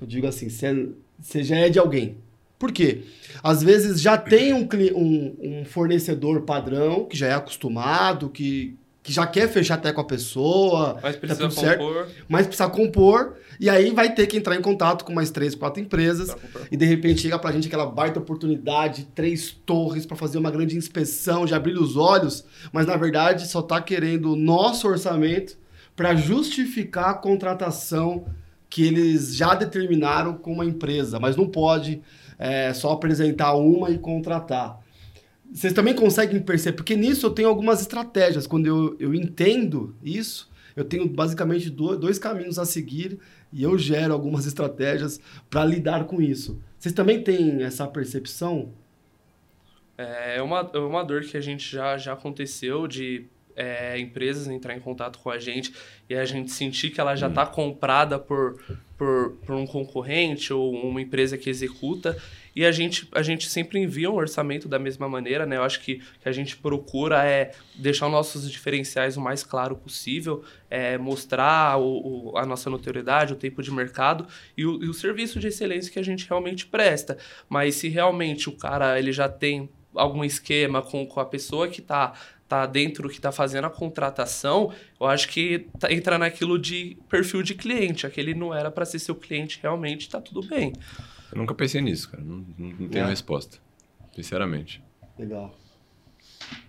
Eu digo assim, se já é de alguém. Por quê? Às vezes já tem um, um, um fornecedor padrão que já é acostumado, que, que já quer fechar até com a pessoa. Mas tá precisa tá compor. Certo, mas precisa compor. E aí vai ter que entrar em contato com mais três, quatro empresas. E de repente chega pra gente aquela baita oportunidade, três torres para fazer uma grande inspeção, de abrir os olhos. Mas na verdade só tá querendo o nosso orçamento para justificar a contratação que eles já determinaram com uma empresa. Mas não pode é, só apresentar uma e contratar. Vocês também conseguem perceber, porque nisso eu tenho algumas estratégias. Quando eu, eu entendo isso, eu tenho basicamente dois, dois caminhos a seguir e eu gero algumas estratégias para lidar com isso. Vocês também têm essa percepção? É, é uma, é uma dor que a gente já, já aconteceu de é, empresas entrar em contato com a gente e a gente sentir que ela já está hum. comprada por, por, por um concorrente ou uma empresa que executa e a gente, a gente sempre envia um orçamento da mesma maneira, né? Eu acho que, que a gente procura é deixar os nossos diferenciais o mais claro possível, é, mostrar o, o, a nossa notoriedade, o tempo de mercado e o, e o serviço de excelência que a gente realmente presta. Mas se realmente o cara ele já tem algum esquema com, com a pessoa que está tá dentro que está fazendo a contratação, eu acho que tá, entra naquilo de perfil de cliente. Aquele não era para ser seu cliente realmente, está tudo bem. Eu nunca pensei nisso, cara. Não, não tenho é. resposta. Sinceramente. Legal.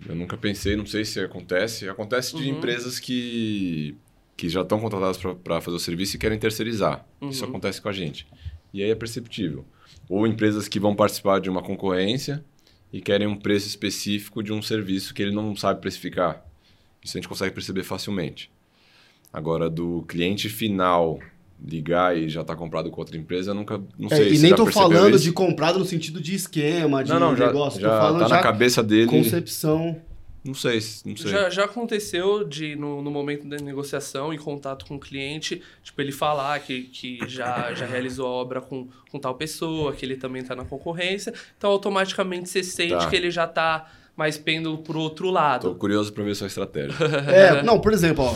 Eu nunca pensei, não sei se acontece. Acontece de uhum. empresas que, que já estão contratadas para fazer o serviço e querem terceirizar. Uhum. Isso acontece com a gente. E aí é perceptível. Ou empresas que vão participar de uma concorrência e querem um preço específico de um serviço que ele não sabe precificar. Isso a gente consegue perceber facilmente. Agora, do cliente final ligar e já está comprado com outra empresa, eu nunca não é, sei. E nem estou falando isso. de comprado no sentido de esquema, de não, não, negócio. Já, já falando tá já na cabeça dele. Concepção. Não sei, não sei. Já, já aconteceu de, no, no momento da negociação, em contato com o cliente, tipo, ele falar que, que já, já realizou a obra com, com tal pessoa, que ele também está na concorrência. Então, automaticamente, você sente tá. que ele já está mais pêndulo pro outro lado. Tô curioso para ver sua estratégia. é, não, por exemplo, ó,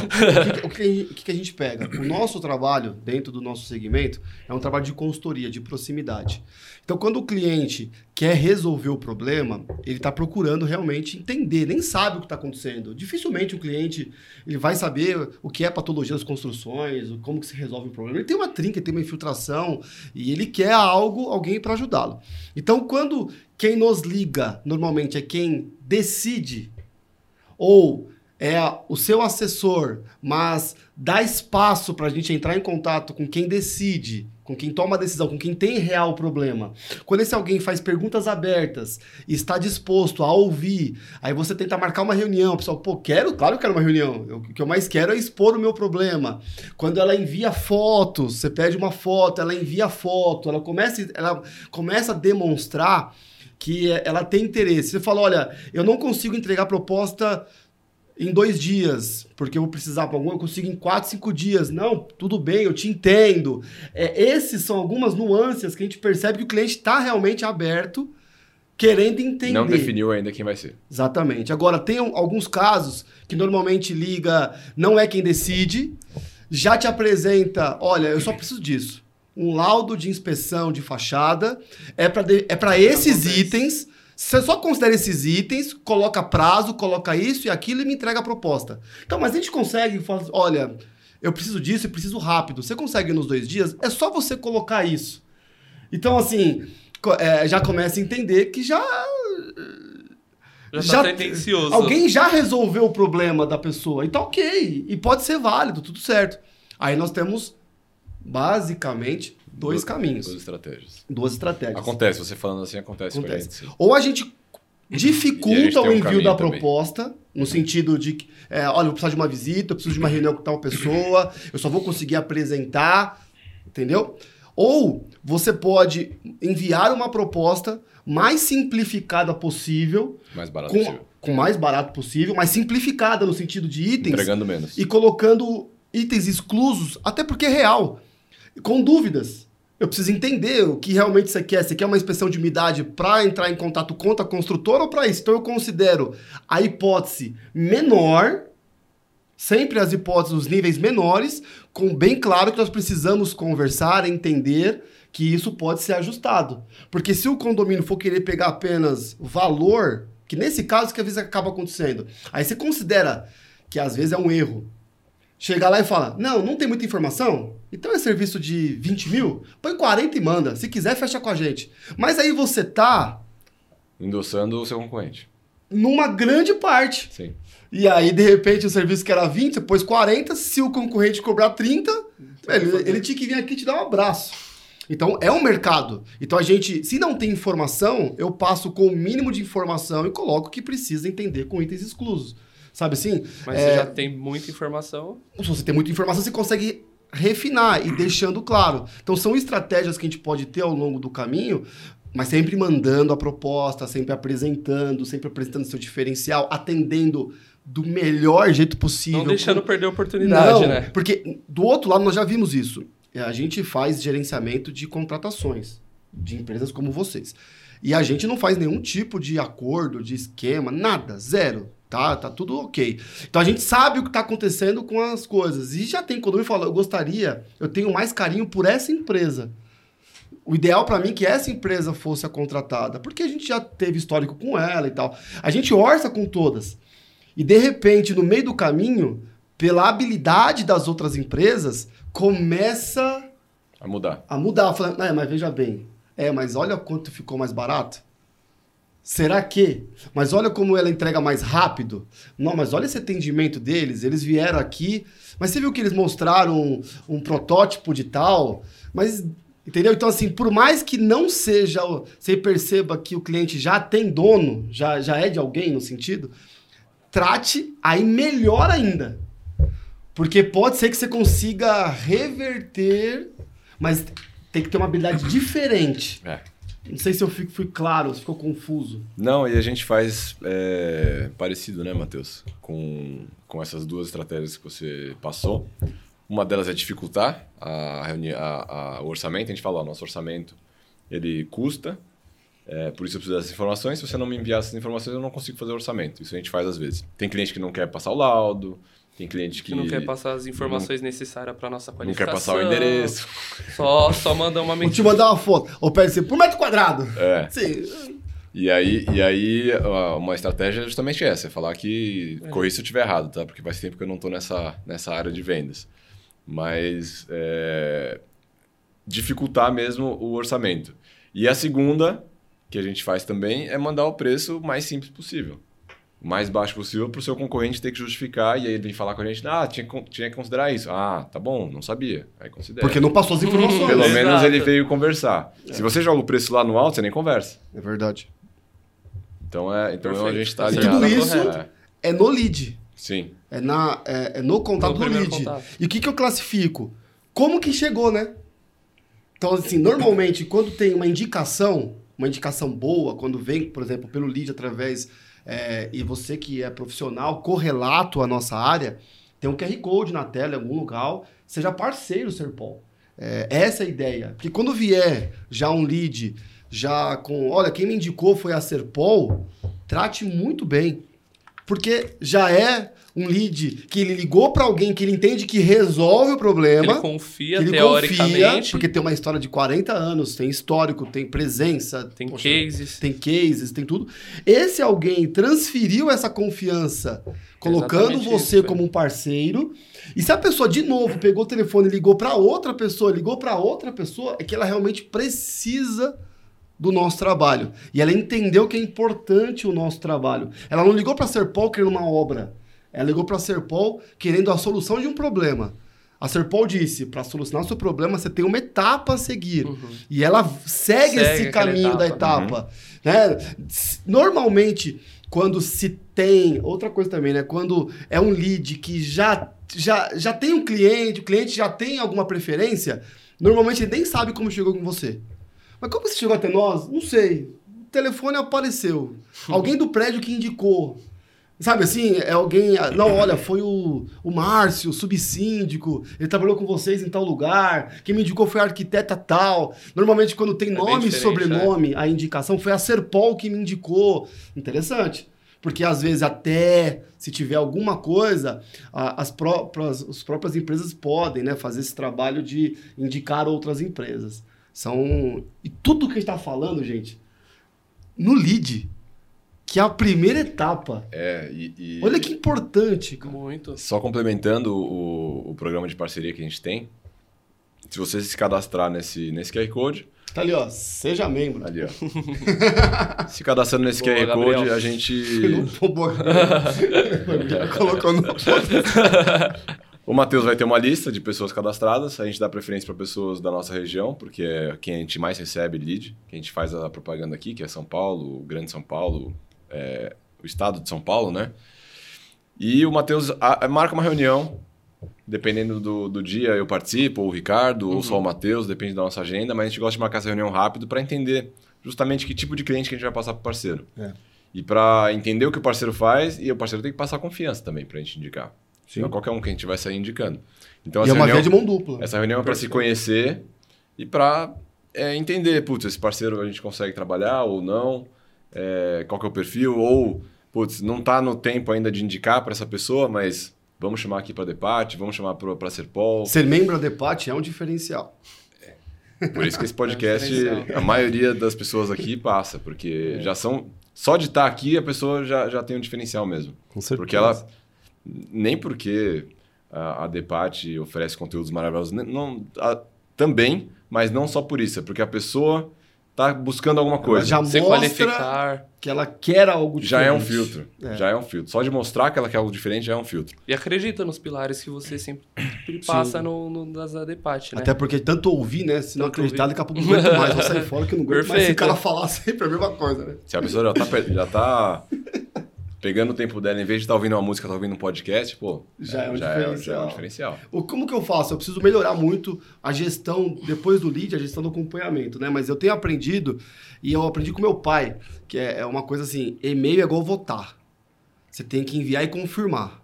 o, que, o, que, a gente pega? O nosso trabalho, dentro do nosso segmento, é um trabalho de consultoria, de proximidade. Então, quando o cliente quer resolver o problema, ele está procurando realmente entender, nem sabe o que está acontecendo. Dificilmente o cliente ele vai saber o que é patologia das construções, como que se resolve o problema. Ele tem uma trinca, tem uma infiltração e ele quer algo, alguém para ajudá-lo. Então, quando quem nos liga normalmente é quem decide ou é o seu assessor, mas dá espaço para a gente entrar em contato com quem decide, com quem toma a decisão, com quem tem real problema. Quando esse alguém faz perguntas abertas e está disposto a ouvir, aí você tenta marcar uma reunião, o pessoal, pô, quero, claro que quero uma reunião. Eu, o que eu mais quero é expor o meu problema. Quando ela envia fotos, você pede uma foto, ela envia foto, ela começa, ela começa a demonstrar que ela tem interesse. Você fala, olha, eu não consigo entregar proposta em dois dias, porque eu vou precisar para algum, eu consigo em quatro, cinco dias. Não, tudo bem, eu te entendo. É, esses são algumas nuances que a gente percebe que o cliente está realmente aberto, querendo entender. Não definiu ainda quem vai ser. Exatamente. Agora, tem alguns casos que normalmente liga, não é quem decide, já te apresenta, olha, eu só preciso disso. Um laudo de inspeção de fachada é para é esses itens você só considera esses itens, coloca prazo, coloca isso e aquilo e me entrega a proposta. Então, mas a gente consegue falar, olha, eu preciso disso e preciso rápido. Você consegue nos dois dias? É só você colocar isso. Então, assim, é, já começa a entender que já. Já, já tá tendencioso. Alguém já resolveu o problema da pessoa. Então, ok. E pode ser válido, tudo certo. Aí nós temos basicamente dois Du- caminhos, Duas estratégias. duas estratégias. Acontece, você falando assim, acontece, Acontece. gente. Ou a gente E a dificulta gente tem o um envio da também. proposta, no sentido de que, é, olha, eu vou precisar de uma visita, eu preciso de uma reunião com tal pessoa, eu só vou conseguir apresentar, entendeu? Ou você pode enviar uma proposta mais simplificada possível, Mais barato com, possível. com mais barato possível, mas simplificada no sentido de itens, Entregando menos. e colocando itens exclusos, até porque é real, com dúvidas. Eu preciso entender o que realmente você quer. Você quer uma inspeção de umidade para entrar em contato com a construtora ou para isso? Então eu considero a hipótese menor, sempre as hipóteses, os níveis menores, com bem claro que nós precisamos conversar, entender que isso pode ser ajustado. Porque se o condomínio for querer pegar apenas valor, que nesse caso que às vezes acaba acontecendo, aí você considera que às vezes é um erro. Chega lá e fala: Não, não tem muita informação. Então é serviço de 20 mil? Põe 40 e manda. Se quiser, fecha com a gente. Mas aí você tá Endossando o seu concorrente. numa grande parte. Sim. E aí, de repente, o serviço que era 20, você pôs 40. Se o concorrente cobrar 30, velho, ele, ele tinha que vir aqui te dar um abraço. Então, é um mercado. Então, a gente, se não tem informação, eu passo com o mínimo de informação e coloco o que precisa entender com itens exclusos. Sabe assim? Mas É, você já tem muita informação. se você tem muita informação, você consegue refinar e deixando claro. Então, são estratégias que a gente pode ter ao longo do caminho, mas sempre mandando a proposta, sempre apresentando, sempre apresentando seu diferencial, atendendo do melhor jeito possível. Não deixando perder a oportunidade, Não, né? Porque do outro lado nós já vimos isso. É, A gente faz gerenciamento de contratações de empresas como vocês. E a gente não faz nenhum tipo de acordo, de esquema, nada, zero. Tá, tá tudo ok. Então a gente sabe o que está acontecendo com as coisas. E já tem quando me fala, eu gostaria, eu tenho mais carinho por essa empresa. O ideal para mim é que essa empresa fosse a contratada, porque a gente já teve histórico com ela e tal. A gente orça com todas. E de repente, no meio do caminho, pela habilidade das outras empresas, começa A mudar. a mudar. Falando, é, mas veja bem, é, mas olha quanto ficou mais barato. Será que? Mas olha como ela entrega mais rápido. Não, mas olha esse atendimento deles. Eles vieram aqui, mas você viu que eles mostraram um, um protótipo de tal? Mas, entendeu? Então, assim, por mais que não seja, você perceba que o cliente já tem dono, já, já é de alguém no sentido, trate aí melhor ainda. Porque pode ser que você consiga reverter, mas tem que ter uma habilidade diferente. É. Não sei se eu fico- fui claro, se ficou confuso. Não, e a gente faz é, parecido, né, Matheus? Com, com essas duas estratégias que você passou. Uma delas é dificultar a a- a- o orçamento. A gente fala, ó, nosso orçamento ele custa, é, por isso eu preciso dessas informações. Se você não me enviar essas informações, eu não consigo fazer o orçamento. Isso a gente faz às vezes. Tem cliente que não quer passar o laudo, tem cliente que, Que não quer passar as informações necessárias para nossa não qualificação. quer passar o endereço. Só, só manda uma Vou te mensagem. mandar uma foto. Ou pede assim, por metro quadrado. É. Sim. E aí, e aí uma estratégia é justamente essa, é falar que corri se eu estiver errado, tá? Porque faz tempo que eu não estou nessa, nessa área de vendas. Mas é, dificultar mesmo o orçamento. E a segunda, que a gente faz também, é mandar o preço mais simples possível. O mais baixo possível para o seu concorrente ter que justificar. E aí ele vem falar com a gente, ah, tinha, tinha que considerar isso. Ah, tá bom, não sabia. Aí considera. Porque não passou as informações. Pelo Exato. menos ele veio conversar. Se você joga o preço lá no alto, você nem conversa. É verdade. Então, é, então a Perfeito. gente está Tudo alinhado. isso- É, É no lead. sim. É, na, é, é no contato No do lead. contato. E o que, que eu classifico? Como que chegou, né? Então, assim, normalmente, quando tem uma indicação, uma indicação boa, quando vem, por exemplo, pelo lead através, é, e você que é profissional, correlato à nossa área, tem um QR Code na tela em algum lugar, seja parceiro, Serpol. É, essa é a ideia. Porque quando vier já um lead, já com, olha, quem me indicou foi a Serpol, trate muito bem. Porque já é um lead que ele ligou para alguém que ele entende que resolve o problema. Ele confia, ele teoricamente. confia, porque tem uma história de 40 anos, tem histórico, tem presença, Tem poxa, cases. tem cases, tem tudo. Esse alguém transferiu essa confiança, colocando Exatamente você isso, como um parceiro. E se a pessoa de novo pegou o telefone e ligou para outra pessoa, ligou para outra pessoa, é que ela realmente precisa do nosso trabalho. E ela entendeu que é importante o nosso trabalho. Ela não ligou para a Serpol querendo uma obra. Ela ligou para a Serpol querendo a solução de um problema. A Serpol disse, para solucionar o seu problema, você tem uma etapa a seguir. Uhum. E ela segue, segue esse caminho etapa. da etapa. Uhum. Né? Normalmente, quando se tem... Outra coisa também, né? Quando é um lead que já, já, já tem um cliente, o cliente já tem alguma preferência, normalmente ele nem sabe como chegou com você. Mas como você chegou até nós? Não sei. O telefone apareceu. Alguém do prédio que indicou. Sabe assim, é alguém. Não, olha, foi o, o Márcio, subsíndico, ele trabalhou com vocês em tal lugar, quem me indicou foi a arquiteta tal. Normalmente, quando tem é nome e sobrenome, é. a indicação foi a Serpol que me indicou. Interessante. Porque às vezes, até se tiver alguma coisa, as próprias, as próprias empresas podem né, fazer esse trabalho de indicar outras empresas. São. E tudo que a gente está falando, gente, no lead que é a primeira etapa. É, e, e... Olha que importante. Cara. Muito. Só complementando o, o programa de parceria que a gente tem, se você se cadastrar nesse, nesse QR Code. Tá ali, ó. Seja membro. Ali, ó. se cadastrando nesse Boa, QR Gabriel. Code, a gente. Colocou no. O Matheus vai ter uma lista de pessoas cadastradas. A gente dá preferência para pessoas da nossa região, porque é quem a gente mais recebe lead, que a gente faz a propaganda aqui, que é São Paulo, Grande São Paulo, é, o estado de São Paulo, né? E o Matheus marca uma reunião, dependendo do, do dia eu participo, ou o Ricardo, uhum. ou só o Matheus, depende da nossa agenda, mas a gente gosta de marcar essa reunião rápido para entender justamente que tipo de cliente que a gente vai passar para o parceiro. É. E para entender o que o parceiro faz, e o parceiro tem que passar confiança também para a gente indicar. Sim. Não é qualquer um que a gente vai sair indicando. Então, e é uma reunião, de mão dupla. Essa reunião é para se conhecer e para é, entender, putz, esse parceiro a gente consegue trabalhar ou não, é, qual que é o perfil, ou, putz, não está no tempo ainda de indicar para essa pessoa, mas vamos chamar aqui para Depate, vamos chamar para Serpol. Ser membro da Depate é um diferencial. É. Por isso que esse podcast, é um a maioria das pessoas aqui passa, porque é. já são. Só de estar tá aqui, a pessoa já, já tem um diferencial mesmo. Com certeza. Porque ela. Nem porque a, a Depate oferece conteúdos maravilhosos, não, a, também, mas não só por isso, é porque a pessoa tá buscando alguma coisa. Ela já Se mostra qualificar. que ela quer algo diferente. Já é um filtro. É. Já é um filtro. Só de mostrar que ela quer algo diferente já é um filtro. E acredita nos pilares que você sempre passa no, no, nas ADPAT, né? Até porque tanto ouvir, né? Se não acreditar, daqui a pouco não aguento mais. Vou sair fora que eu não aguento mais. Se o cara falar sempre a mesma coisa, né? Se a pessoa já tá, já tá pegando o tempo dela, em vez de estar tá ouvindo uma música, tá ouvindo um podcast, pô, já é, é um, já diferencial. É, já é um diferencial. O, como que eu faço? Eu preciso melhorar muito a gestão, depois do lead, a gestão do acompanhamento, né? Mas eu tenho aprendido, e eu aprendi com meu pai, que é, é uma coisa assim, e-mail é igual votar. Você tem que enviar e confirmar.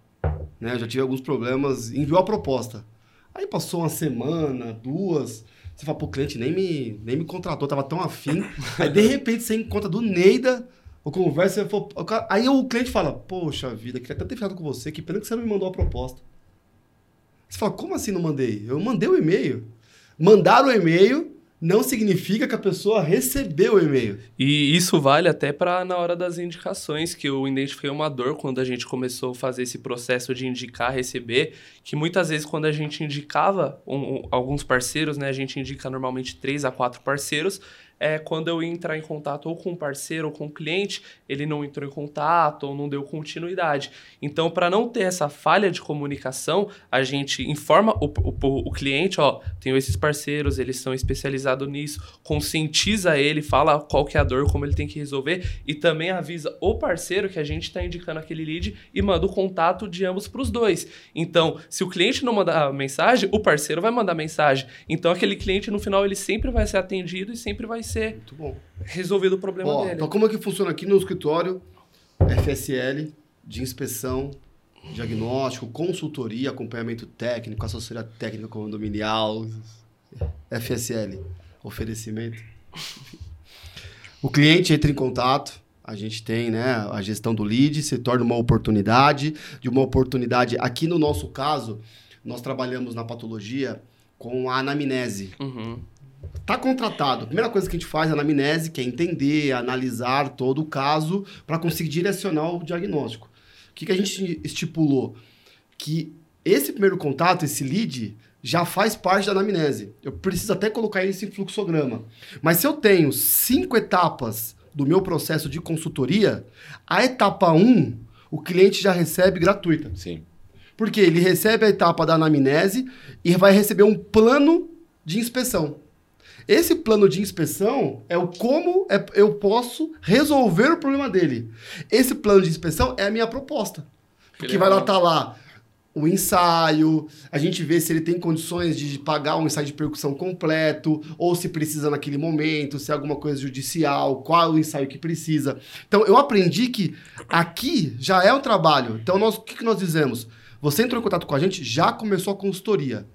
Né? Eu já tive alguns problemas, enviou a proposta. Aí passou uma semana, duas, você fala, pô, o cliente nem me, nem me contratou, tava tão afim. Aí, de repente, você encontra do Neida ou conversa, aí o cliente fala, poxa vida, queria até ter ficado com você, que pena que você não me mandou a proposta. Você fala, como assim não mandei? Eu mandei o e-mail. Mandar o e-mail não significa que a pessoa recebeu o e-mail. E isso vale até para na hora das indicações, que eu identifiquei uma dor quando a gente começou a fazer esse processo de indicar, receber, que muitas vezes quando a gente indicava um, um, alguns parceiros, né, a gente indica normalmente três a quatro parceiros, é, quando eu entrar em contato ou com um parceiro ou com um cliente, ele não entrou em contato ou não deu continuidade. Então, para não ter essa falha de comunicação, a gente informa o, o, o cliente, ó, tenho esses parceiros, eles são especializados nisso, conscientiza ele, fala qual que é a dor, como ele tem que resolver e também avisa o parceiro que a gente está indicando aquele lead e manda o contato de ambos para os dois. Então, se o cliente não mandar mensagem, o parceiro vai mandar mensagem. Então, aquele cliente, no final, ele sempre vai ser atendido e sempre vai ser Muito bom. resolvido o problema Ó, dele. Então, como é que funciona aqui no escritório? FSL, de inspeção, diagnóstico, consultoria, acompanhamento técnico, assessoria técnica condominial, FSL, oferecimento. O cliente entra em contato, a gente tem né, a gestão do lead, se torna uma oportunidade, de uma oportunidade. Aqui no nosso caso, nós trabalhamos na patologia com a anamnese. Uhum. Tá contratado. A primeira coisa que a gente faz é a anamnese, que é entender, analisar todo o caso para conseguir direcionar o diagnóstico. O que, que a gente estipulou? Que esse primeiro contato, esse lead, já faz parte da anamnese. Eu preciso até colocar isso em fluxograma. Mas se eu tenho cinco etapas do meu processo de consultoria, a etapa 1, um, o cliente já recebe gratuita. Sim. Porque ele recebe a etapa da anamnese e vai receber um plano de inspeção. Esse plano de inspeção é o como é- eu posso resolver o problema dele. Esse plano de inspeção é a minha proposta. Porque vai lá estar lá o ensaio, a gente vê se ele tem condições de pagar um ensaio de percussão completo, ou se precisa naquele momento, se é alguma coisa judicial, qual é o ensaio que precisa. Então, eu aprendi que aqui já é um trabalho. Então, nós, o que, que nós dizemos? Você entrou em contato com a gente, já começou a consultoria.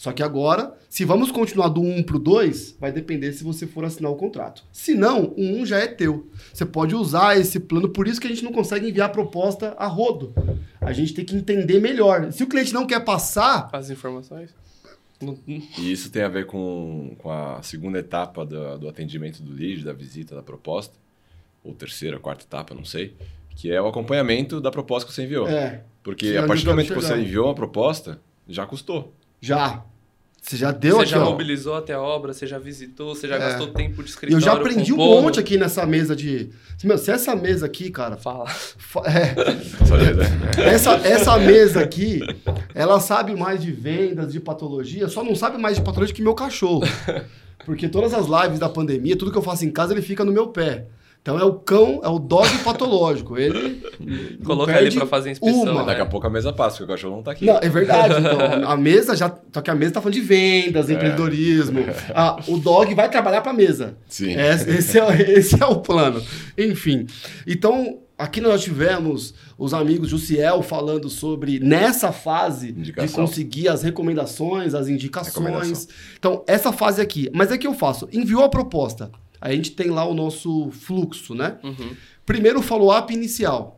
Só que agora, se vamos continuar do 1 para o 2, vai depender se você for assinar o contrato. Se não, o 1 já é teu. Você pode usar esse plano, por isso que a gente não consegue enviar a proposta a rodo. A gente tem que entender melhor. Se o cliente não quer passar, As informações? E isso tem a ver com, com a segunda etapa do, do atendimento do lead, da visita, da proposta, ou terceira, quarta etapa, não sei, que é o acompanhamento da proposta que você enviou. é, Porque Sim, a partir do momento que você enviou uma proposta, já custou. Já. Você já deu Você aqui, já ó. mobilizou até a obra, você já visitou, você já É. gastou tempo de escritório. eu já aprendi um monte aqui nessa mesa de. Meu, se essa mesa aqui, cara. Fala. fa- é, de- essa, essa mesa aqui, ela sabe mais de vendas, de patologia, só não sabe mais de patologia que meu cachorro. Porque todas as lives da pandemia, tudo que eu faço em casa, ele fica no meu pé. Então é o cão, é o dog patológico. Ele. Coloca ele pra fazer a inspeção, uma. né? Daqui a pouco a mesa passa, porque o cachorro não tá aqui. Não, é verdade. Então, a mesa já. Só que a mesa tá falando de vendas, empreendedorismo. Ah, o dog vai trabalhar pra mesa. Sim. Esse, esse é, esse é o plano. Enfim. Então, aqui nós tivemos os amigos Jussiel falando sobre nessa fase de Indicação. conseguir as recomendações, as indicações. Então, essa fase aqui. Mas é que eu faço. Enviou a proposta. Aí a gente tem lá o nosso fluxo, né? Uhum. Primeiro o follow-up inicial.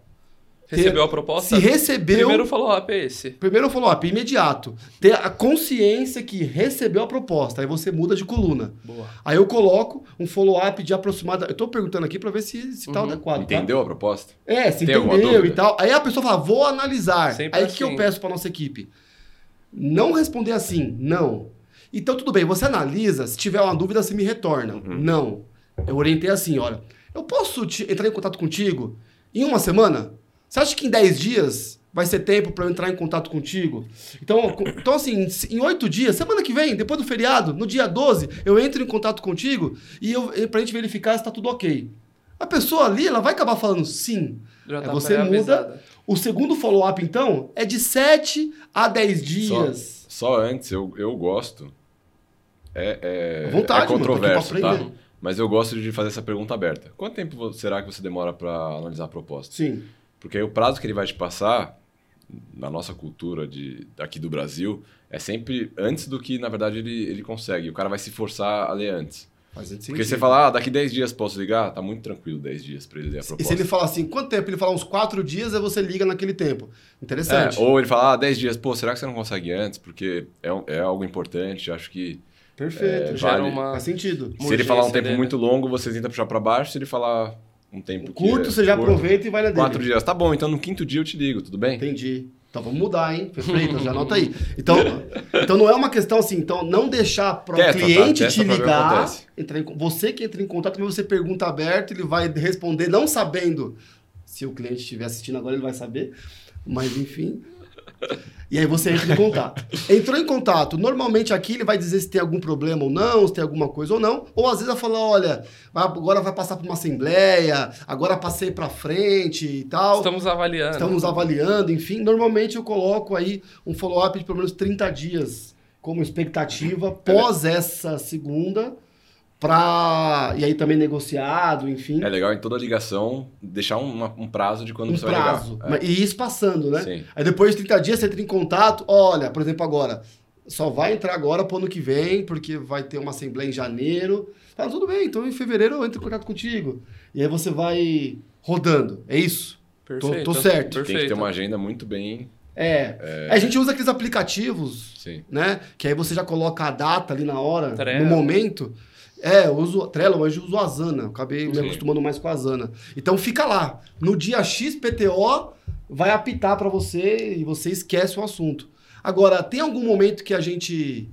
Recebeu a proposta? Se recebeu. Primeiro follow-up é esse. Primeiro follow-up, imediato. Ter a consciência que recebeu a proposta. Aí você muda de coluna. Boa. Aí eu coloco um follow-up de aproximadamente. Eu tô perguntando aqui pra ver se, se tá Uhum. adequado. tá? Entendeu a proposta? É, se Tem entendeu e tal. Aí a pessoa fala, vou analisar. Sempre Aí o que eu assim. peço pra nossa equipe? Não responder assim, não. Então tudo bem, você analisa, se tiver uma dúvida, você me retorna. Uhum. Não. Eu orientei assim, olha, eu posso te- entrar em contato contigo em uma semana? Você acha que em 10 dias vai ser tempo pra eu entrar em contato contigo? Então, então assim, em oito dias, semana que vem, depois do feriado, no dia 12, eu entro em contato contigo e eu, pra gente verificar se tá tudo ok. A pessoa ali, ela vai acabar falando sim. Já Aí tá você pré-avisada. muda. O segundo follow-up, então, é de 7 a 10 dias. Só antes, eu, eu gosto. É, é, À vontade, é mano, controverso, tá? Mas eu gosto de fazer essa pergunta aberta. Quanto tempo será que você demora para analisar a proposta? Sim. Porque aí o prazo que ele vai te passar, na nossa cultura de, aqui do Brasil, é sempre antes do que, na verdade, ele, ele consegue. O cara vai se forçar a ler antes. Faz sentido. Porque você fala, ah, daqui 10 dias posso ligar? Tá muito tranquilo 10 dias para ele ler a E proposta. se ele falar assim, quanto tempo? Ele falar uns 4 dias, aí você liga naquele tempo. Interessante. É, ou ele fala, ah, 10 dias, pô, será que você não consegue antes? Porque é, é algo importante, acho que... Perfeito. É, Gera vale. uma... Faz sentido. Se ele falar um tempo dele. muito longo, você tenta puxar para baixo. Se ele falar um tempo Curto, é você já curto, aproveita e vai na dele. Quatro dias, tá bom, então no quinto dia eu te ligo, tudo bem? Entendi. Então vamos mudar, hein? Freitas, já anota aí. Então, então não é uma questão assim, então não deixar para o tá? cliente Testa te o ligar. entrar em- você que entra em contato, mas você pergunta aberto, ele vai responder, não sabendo. Se o cliente estiver assistindo agora, ele vai saber. Mas enfim. E aí você entra em contato. Entrou em contato, normalmente aqui ele vai dizer se tem algum problema ou não, se tem alguma coisa ou não. Ou às vezes vai falar, olha, agora vai passar por uma assembleia, agora passei para frente e tal. Estamos avaliando. Estamos avaliando, enfim. Normalmente eu coloco aí um follow-up de pelo menos 30 dias como expectativa pós essa segunda, pra. E aí também negociado, enfim. É legal em toda ligação deixar um, um prazo de quando um você prazo. vai ligar. É. Mas- E isso passando, né? Sim. Aí depois de 30 dias você entra em contato. Olha, por exemplo, agora. Só vai entrar agora pro ano que vem, porque vai ter uma assembleia em janeiro. Fala, tudo bem, então em fevereiro eu entro em contato contigo. E aí você vai rodando. É isso? Perfeito. tô certo. Tem que ter Perfeito. uma agenda muito bem. É. A gente usa aqueles aplicativos Sim. né? Que aí você já coloca a data ali na hora, no momento. É, eu uso Trello, mas eu uso a Asana. Eu acabei me Sim. acostumando mais com a Asana. Então fica lá. No dia X, PTO vai apitar para você e você esquece o assunto. Agora, tem algum momento que a gente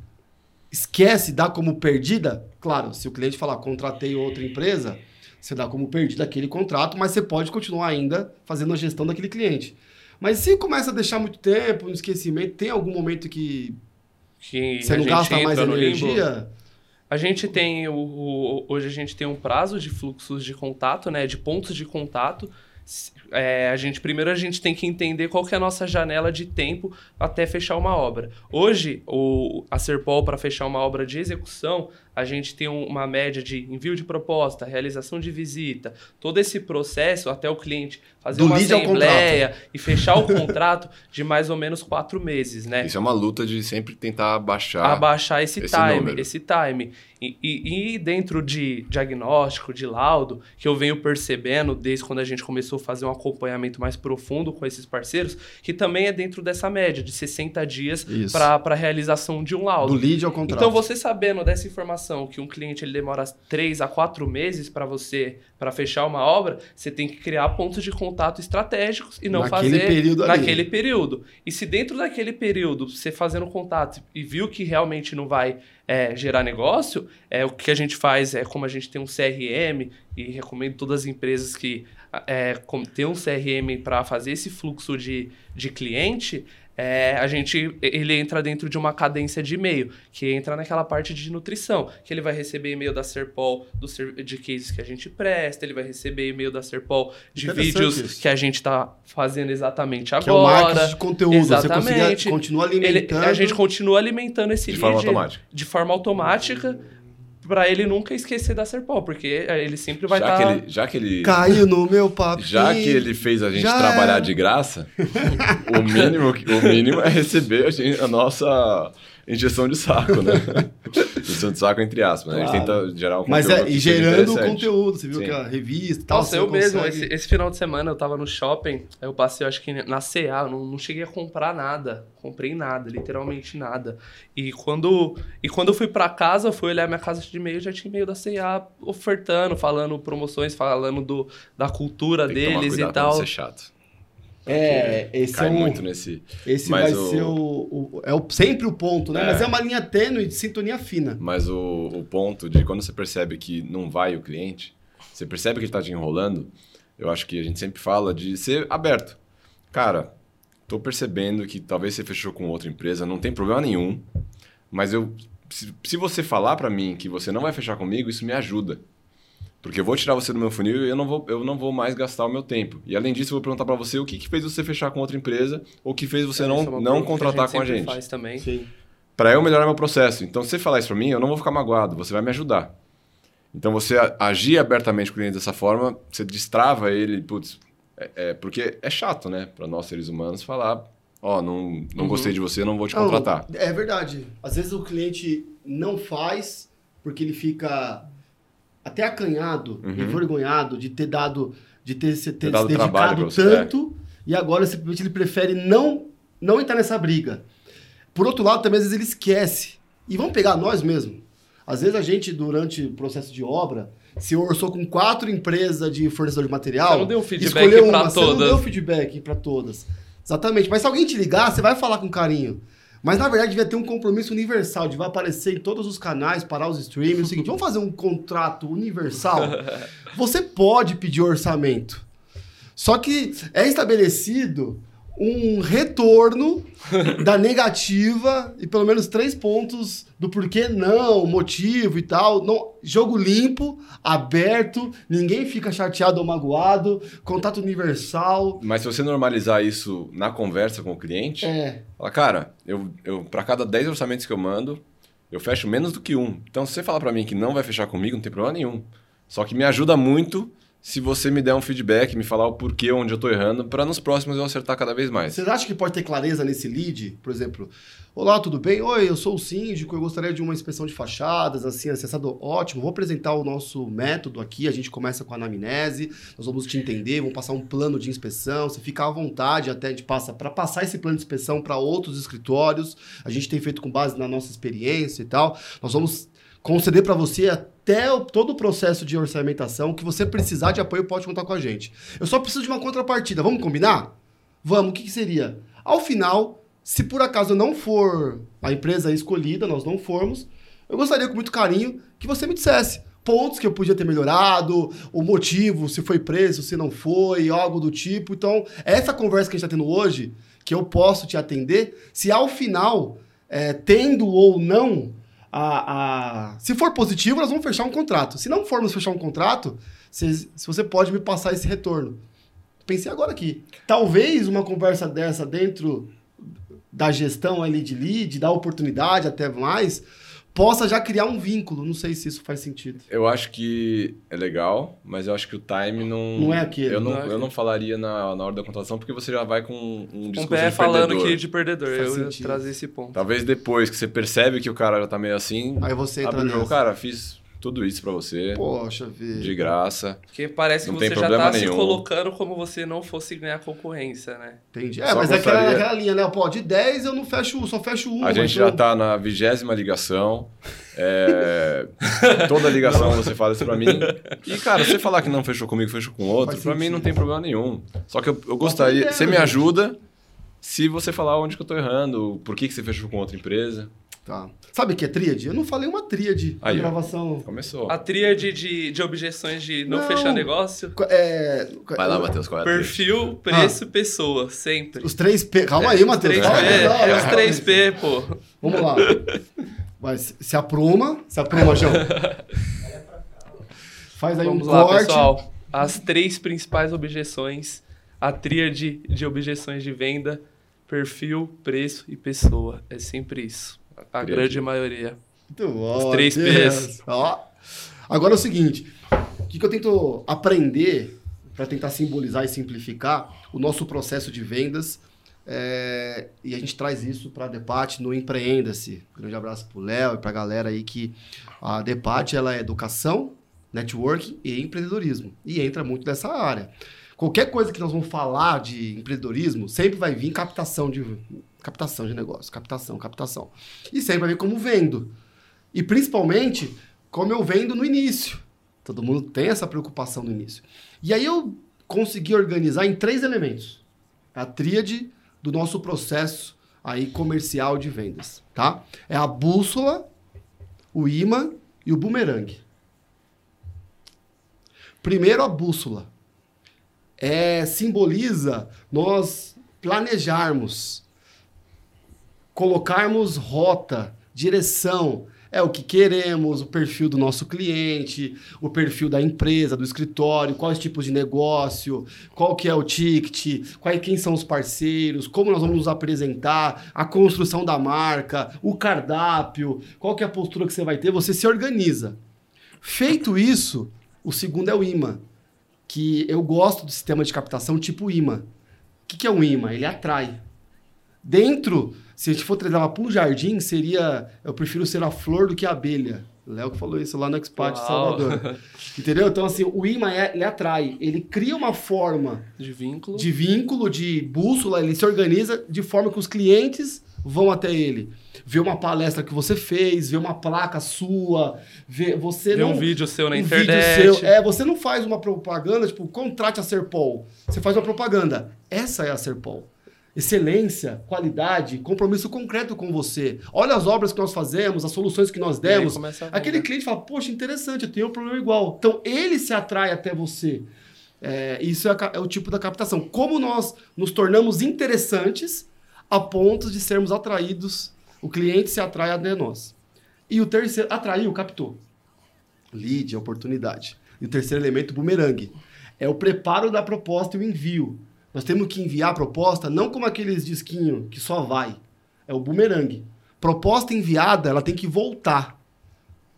esquece, dá como perdida? Claro, se o cliente falar contratei outra empresa, você dá como perdida aquele contrato, mas você pode continuar ainda fazendo a gestão daquele cliente. Mas se começa a deixar muito tempo no esquecimento, tem algum momento que, Que você não gasta mais no limbo. A gente tem o, o- hoje a gente tem um prazo de fluxos de contato, né, de pontos de contato. É, a gente primeiro a gente tem que entender qual que é a nossa janela de tempo até fechar uma obra. Hoje o a Serpol para fechar uma obra de execução a gente tem um- uma média de envio de proposta, realização de visita, todo esse processo até o cliente fazer Do uma assembleia e fechar o contrato de mais ou menos quatro meses, né? Isso é uma luta de sempre tentar baixar. abaixar esse, esse time, número. esse time. E, e- e dentro de diagnóstico, de laudo, que eu venho percebendo desde quando a gente começou a fazer um acompanhamento mais profundo com esses parceiros, que também é dentro dessa média de 60 dias para a realização de um laudo. Do lead ao contrato. Então, você sabendo dessa informação que um cliente ele demora 3 a 4 meses para você para fechar uma obra, você tem que criar pontos de contato estratégicos e não Naquele fazer período ali. naquele período. E se dentro daquele período você fazendo contato e viu que realmente não vai é, gerar negócio, é, o que a gente faz é como a gente tem um CRM e recomendo todas as empresas que é, tem um CRM para fazer esse fluxo de, de cliente, é, a gente ele entra dentro de uma cadência de e-mail, que entra naquela parte de nutrição, que ele vai receber e-mail da Serpol do de cases que a gente presta, ele vai receber e-mail da Serpol de vídeos isso. que a gente está fazendo exatamente agora. Que é o marketing de conteúdo. Você Exatamente. conseguir, continua Ele- alimentando. a gente continua alimentando esse De lead forma automática. de forma automática para ele nunca esquecer da Serpol, porque ele sempre vai já, estar que ele, já que ele. Caiu no meu papinho. Já que ele fez a gente Já trabalhar era. de graça, o mínimo, o mínimo é receber a, gente- a nossa injeção de saco, né? injeção de saco entre aspas. né? A gente Claro. tenta gerar um Mas conteúdo é, e gerando conteúdo. Você viu Sim. que a revista e tal. Nossa, eu mesmo, consegue- esse, esse final de semana eu tava no shopping, aí eu passei, acho que na CA, não, não cheguei a comprar nada. Comprei nada, literalmente nada. E quando, e quando eu fui pra casa, eu fui olhar minha casa de e-mail, já tinha e-mail da CA ofertando, falando promoções, falando do, da cultura Tem que tomar deles e pra não tal. ser chato. É, esse cai é um- muito nesse. Esse vai o- ser o, o- É o, sempre o ponto, né? É. Mas é uma linha tênue de sintonia fina. Mas o, o ponto de quando você percebe que não vai o cliente, você percebe que ele tá te enrolando, eu acho que a gente sempre fala de ser aberto. Cara, tô percebendo que talvez você fechou com outra empresa, não tem problema nenhum, mas eu se, se você falar para mim que você não vai fechar comigo, isso me ajuda. Porque eu vou tirar você do meu funil e eu não vou, eu não vou mais gastar o meu tempo. E além disso, eu vou perguntar para você o que, que fez você fechar com outra empresa ou o que fez você é não, uma não contratar com a gente Faz também. Sim. para eu melhorar meu processo. Então, se você falar isso para mim, eu não vou ficar magoado, você vai me ajudar. Então, você a- agir abertamente com o cliente dessa forma, você destrava ele, putz, é, é- porque é chato, né, para nós seres humanos falar, ó, não, não Uhum. gostei de você, não vou te Não, contratar. é verdade. Às vezes o cliente não faz porque ele fica até acanhado, Uhum. envergonhado de ter dado, de ter se, ter Ter dado se dedicado pra você, é. tanto e agora simplesmente ele prefere não, não entrar nessa briga. Por outro lado, também às vezes ele esquece. E vamos pegar nós mesmo. Às vezes a gente, durante o processo de obra, se orçou com quatro empresas de fornecedor de material. Você não deu feedback escolheu pra uma, Você não todas. deu feedback para todas. Exatamente. Mas se alguém te ligar, você vai falar com carinho. Mas na verdade devia ter um compromisso universal, de vai aparecer em todos os canais, parar os streams. O seguinte, vamos fazer um contrato universal? Você pode pedir orçamento. Só que é estabelecido um retorno da negativa e pelo menos três pontos do porquê não, motivo e tal. Não, jogo limpo, aberto, ninguém fica chateado ou magoado, contato universal. Mas se você normalizar isso na conversa com o cliente, É, fala, cara, eu, eu para cada 10 orçamentos que eu mando, eu fecho menos do que um. Então, se você falar para mim que não vai fechar comigo, não tem problema nenhum. Só que me ajuda muito se você me der um feedback, me falar o porquê, onde eu tô errando, para nos próximos eu acertar cada vez mais. Vocês acham que pode ter clareza nesse lead? Por exemplo, olá, tudo bem? Oi, eu sou o síndico, eu gostaria de uma inspeção de fachadas, assim, acessado. Ótimo, vou apresentar o nosso método aqui. A gente começa com a anamnese, nós vamos te entender, vamos passar um plano de inspeção. Você fica à vontade, até a gente passa para passar esse plano de inspeção para outros escritórios. A gente tem feito com base na nossa experiência e tal. Nós vamos conceder para você até o- todo o processo de orçamentação que você precisar de apoio pode contar com a gente. Eu só preciso de uma contrapartida. Vamos combinar? Vamos, o que, que seria? Ao final, se por acaso não for a empresa escolhida, nós não formos, eu gostaria com muito carinho que você me dissesse. pontos que eu podia ter melhorado, o motivo, se foi preso, se não foi, algo do tipo. Então, essa conversa que a gente está tendo hoje, que eu posso te atender, se ao final, é, tendo ou não a, a, Se for positivo, nós vamos fechar um contrato. Se não formos fechar um contrato, se, se você pode me passar esse retorno. Pensei agora aqui. Talvez uma conversa dessa dentro da gestão ali de lead, da oportunidade até mais, possa já criar um vínculo. Não sei se isso faz sentido. Eu acho que é legal, mas eu acho que o time não. Não é aquele. Eu não, não, é eu não falaria na, na hora da contratação, porque você já vai com um discurso um pé de falando perdedor. aqui de perdedor. Faz eu sentido. trazer esse ponto. Talvez depois que você percebe que o cara já tá meio assim. Aí você entra abre o jogo, cara, fiz tudo isso pra você. Poxa vida. De graça. Porque parece que Não você tem já tá se nenhum. colocando como você não fosse ganhar concorrência, né? Entendi. É, Só mas é aquela, gostaria- aquela linha, né? Pô, de 10 eu não fecho, só fecho um. A gente já tá na vigésima ligação. É, toda ligação você fala isso pra mim. E, cara, você falar que não fechou comigo, fechou com outro, Faz pra mim não tem problema nenhum. Só que eu, eu gostaria. Você me ajuda se você falar onde que eu tô errando, por que, que você fechou com outra empresa. Tá. Sabe o que é tríade? Eu não falei uma tríade na Aí, ó. gravação. Começou. A tríade de, de objeções de não, Não. fechar negócio. É, Vai lá, Matheus, qual é? Perfil, preço, pessoa. Sempre. Os três P. Calma aí, Matheus. 3P, Calma aí, calma aí, é os aí. 3P, pô. Vamos lá. Vai, se se apruma. Se apruma, João. Faz aí Vamos um lá, corte. pessoal. As três principais objeções. A tríade de objeções de venda. Perfil, preço e pessoa. É sempre isso. A grande maioria. Muito bom. Os três. Ps. Ó. Agora é o seguinte. O que, que eu tento aprender para tentar simbolizar e simplificar o nosso processo de vendas. é, e a gente traz isso para a Depate no Empreenda-se. Grande abraço para o Léo e para a galera aí que a Depate ela é educação, networking e empreendedorismo. E entra muito nessa área. Qualquer coisa que nós vamos falar de empreendedorismo, sempre vai vir captação de captação de negócio, captação, captação. E sempre vai vir como vendo. E principalmente como eu vendo no início. Todo mundo tem essa preocupação no início. E aí eu consegui organizar em três elementos. A tríade do nosso processo aí comercial de vendas, tá? É a bússola, o imã e o bumerangue. Primeiro a bússola. É, simboliza nós planejarmos, colocarmos rota, direção, é o que queremos, o perfil do nosso cliente, o perfil da empresa, do escritório, quais tipos de negócio, qual que é o ticket, quais, quem são os parceiros, como nós vamos nos apresentar, a construção da marca, o cardápio, qual que é a postura que você vai ter, você se organiza. Feito isso, o segundo é o imã, que eu gosto do sistema de captação tipo imã. O que, que é um imã? Ele atrai. Dentro, se a gente for trazer para um jardim, seria. Eu prefiro ser a flor do que a abelha. Léo que falou isso lá no Expat de. Salvador. Entendeu? Então, assim, o imã é- ele atrai. Ele cria uma forma De vínculo. de vínculo, de bússola, ele se organiza de forma que os clientes vão até ele. Vê uma palestra que você fez, vê uma placa sua, vê você Ver não um vídeo seu na um internet. vídeo seu. É, você não faz uma propaganda, tipo, contrate a Serpol. Você faz uma propaganda. Essa é a Serpol. Excelência, qualidade, compromisso concreto com você. Olha as obras que nós fazemos, as soluções que nós demos. Aquele cliente fala, poxa, interessante, eu tenho um problema igual. Então, ele se atrai até você. É, isso é, a é o tipo da captação. Como nós nos tornamos interessantes a ponto de sermos atraídos, o cliente se atrai até nós. E o terceiro, atraiu, captou. Lead, oportunidade. E o terceiro elemento, bumerangue. É o preparo da proposta e o envio. Nós temos que enviar a proposta não como aqueles disquinhos que só vai. É o bumerangue. Proposta enviada, ela tem que voltar.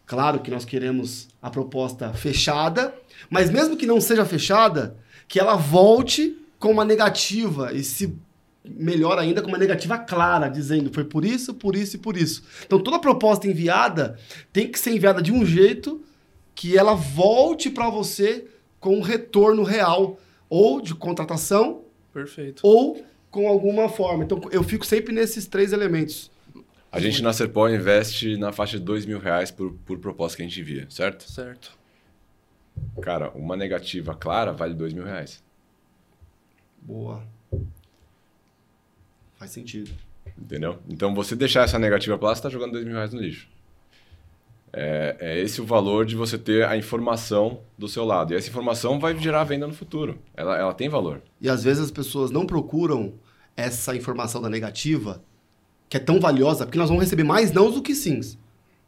Claro que nós queremos a proposta fechada, mas mesmo que não seja fechada, que ela volte com uma negativa e se melhor ainda com uma negativa clara, dizendo foi por isso, por isso e por isso. Então toda proposta enviada tem que ser enviada de um jeito que ela volte para você com um retorno real ou de contratação Perfeito. ou com alguma forma. Então eu fico sempre nesses três elementos. A gente na Serpol investe na faixa de dois mil reais por, por proposta que a gente envia, certo? Certo. Cara, uma negativa clara vale dois mil reais. Boa. Faz sentido. Entendeu? Então você deixar essa negativa pra lá, você tá jogando dois mil reais no lixo. É, é, esse o valor de você ter a informação do seu lado. E essa informação vai gerar venda no futuro. Ela, ela tem valor. E às vezes as pessoas não procuram essa informação da negativa, que é tão valiosa, porque nós vamos receber mais não do que sims.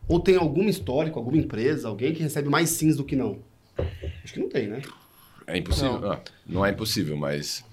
Ou tem algum histórico, alguma empresa, alguém que recebe mais sims do que não? Acho que não tem, né? É impossível. Não, ah, não é impossível, mas.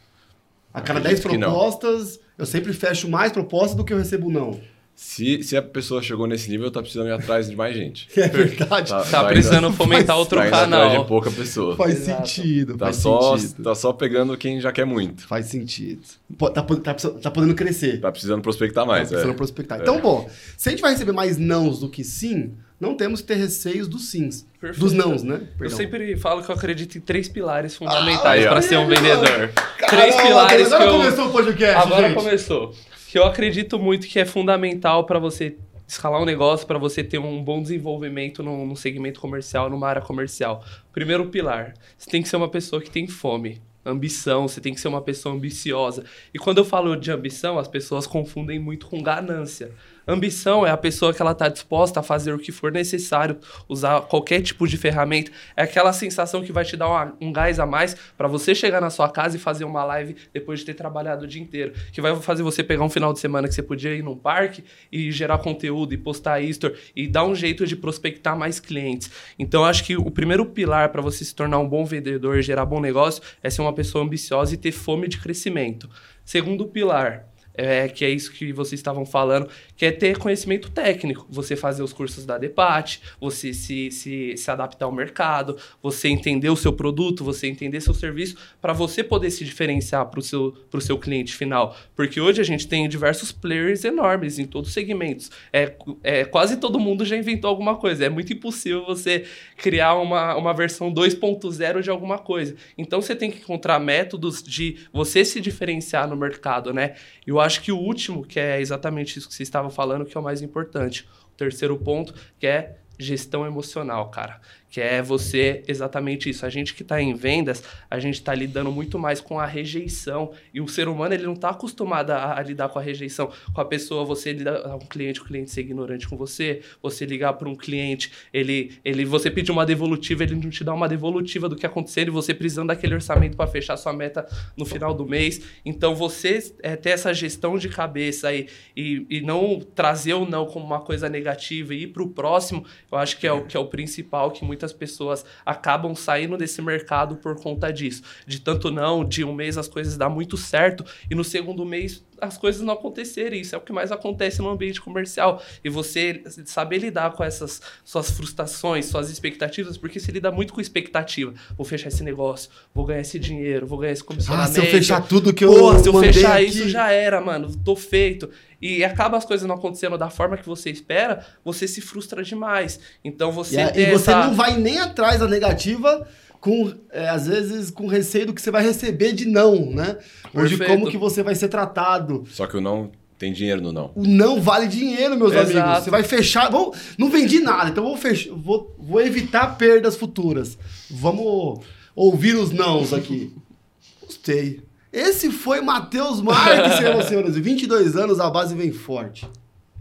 A cada 10 propostas, eu sempre fecho mais propostas do que eu recebo não. Se, se a pessoa chegou nesse nível, tá precisando ir atrás de mais gente. É verdade. Tá, tá, tá precisando ainda, fomentar outro tá canal. Atrás de pouca pessoa. Faz Exato. sentido. Tá faz só, sentido. tá só pegando quem já quer muito. Faz sentido. Tá, tá, tá podendo crescer. Tá precisando prospectar mais. Tá precisando é. prospectar. Então, é. bom, se a gente vai receber mais nãos do que sim, não temos que ter receios dos sims. Perfeito. Dos nãos, né? Perdão. Eu sempre falo que eu acredito em três pilares fundamentais ah, para ser um vendedor. Caramba, três pilares agora que eu... começou o podcast, Agora gente. começou. Que eu acredito muito que é fundamental para você escalar um negócio para você ter um bom desenvolvimento no, segmento comercial, numa área comercial. Primeiro pilar, você tem que ser uma pessoa que tem fome, ambição, você tem que ser uma pessoa ambiciosa. E quando eu falo de ambição, as pessoas confundem muito com ganância. Ambição é a pessoa que ela está disposta a fazer o que for necessário, usar qualquer tipo de ferramenta. É aquela sensação que vai te dar uma, um gás a mais para você chegar na sua casa e fazer uma live depois de ter trabalhado o dia inteiro. Que vai fazer você pegar um final de semana que você podia ir num parque e gerar conteúdo e postar history e dar um jeito de prospectar mais clientes. Então, acho que o primeiro pilar para você se tornar um bom vendedor e gerar bom negócio é ser uma pessoa ambiciosa e ter fome de crescimento. Segundo pilar, é, que é isso que vocês estavam falando, que é ter conhecimento técnico. Você fazer os cursos da DEPAT, você se, se, se adaptar ao mercado, você entender o seu produto, você entender seu serviço, para você poder se diferenciar para o seu, seu cliente final. Porque hoje a gente tem diversos players enormes em todos os segmentos. É, é, quase todo mundo já inventou alguma coisa. É muito impossível você criar uma, uma versão 2.0 de alguma coisa. Então você tem que encontrar métodos de você se diferenciar no mercado, né? E o acho que o último, que é exatamente isso que você estava falando, que é o mais importante. O terceiro ponto, que é gestão emocional, cara que é você exatamente isso. A gente que está em vendas, a gente está lidando muito mais com a rejeição e o ser humano ele não está acostumado a, a, lidar com a rejeição, com a pessoa. Você lidar com um cliente, o cliente ser ignorante com você, você ligar para um cliente, ele, ele, você pedir uma devolutiva, ele não te dá uma devolutiva do que aconteceu e você precisando daquele orçamento para fechar sua meta no final do mês. Então você é, ter essa gestão de cabeça aí e, e não trazer o não como uma coisa negativa e ir para o próximo, eu acho que é o que é o principal que muitas pessoas acabam saindo desse mercado por conta disso. De tanto não, de um mês as coisas dão muito certo e no segundo mês as coisas não acontecerem. Isso é o que mais acontece no ambiente comercial. E você saber lidar com essas suas frustrações, suas expectativas, porque se lida muito com expectativa. Vou fechar esse negócio, vou ganhar esse dinheiro, vou ganhar esse comissionamento. Ah, se eu fechar tudo que eu Porra, se eu fechar aqui... isso já era, mano. Tô feito e acaba as coisas não acontecendo da forma que você espera, você se frustra demais. Então você. E, e você essa... não vai nem atrás da negativa com, é, às vezes, com receio do que você vai receber de não, né? Ou de como que você vai ser tratado. Só que o não tem dinheiro no não. O não vale dinheiro, meus Exato. amigos. Você vai fechar. Vou, não vendi nada, então vou, fech, vou, vou evitar perdas futuras. Vamos ouvir os nãos aqui. Gostei. Esse foi Matheus Marques, senhoras e senhores. 22 anos, a base vem forte.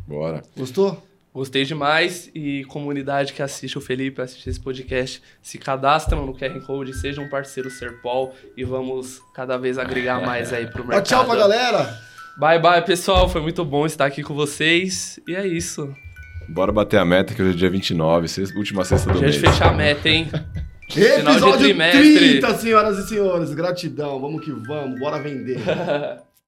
Bora. Gostou? Gostei demais e comunidade que assiste o Felipe, assiste esse podcast, se cadastram no QR Code, sejam um parceiro Serpol e vamos cada vez agregar mais aí pro mercado. Tchau pra galera! Bye bye, pessoal. Foi muito bom estar aqui com vocês. E é isso. Bora bater a meta, que hoje é dia 29, última sexta do dia mês. De fechar a meta, hein? Episódio 30, senhoras e senhores. Gratidão. Vamos que vamos. Bora vender.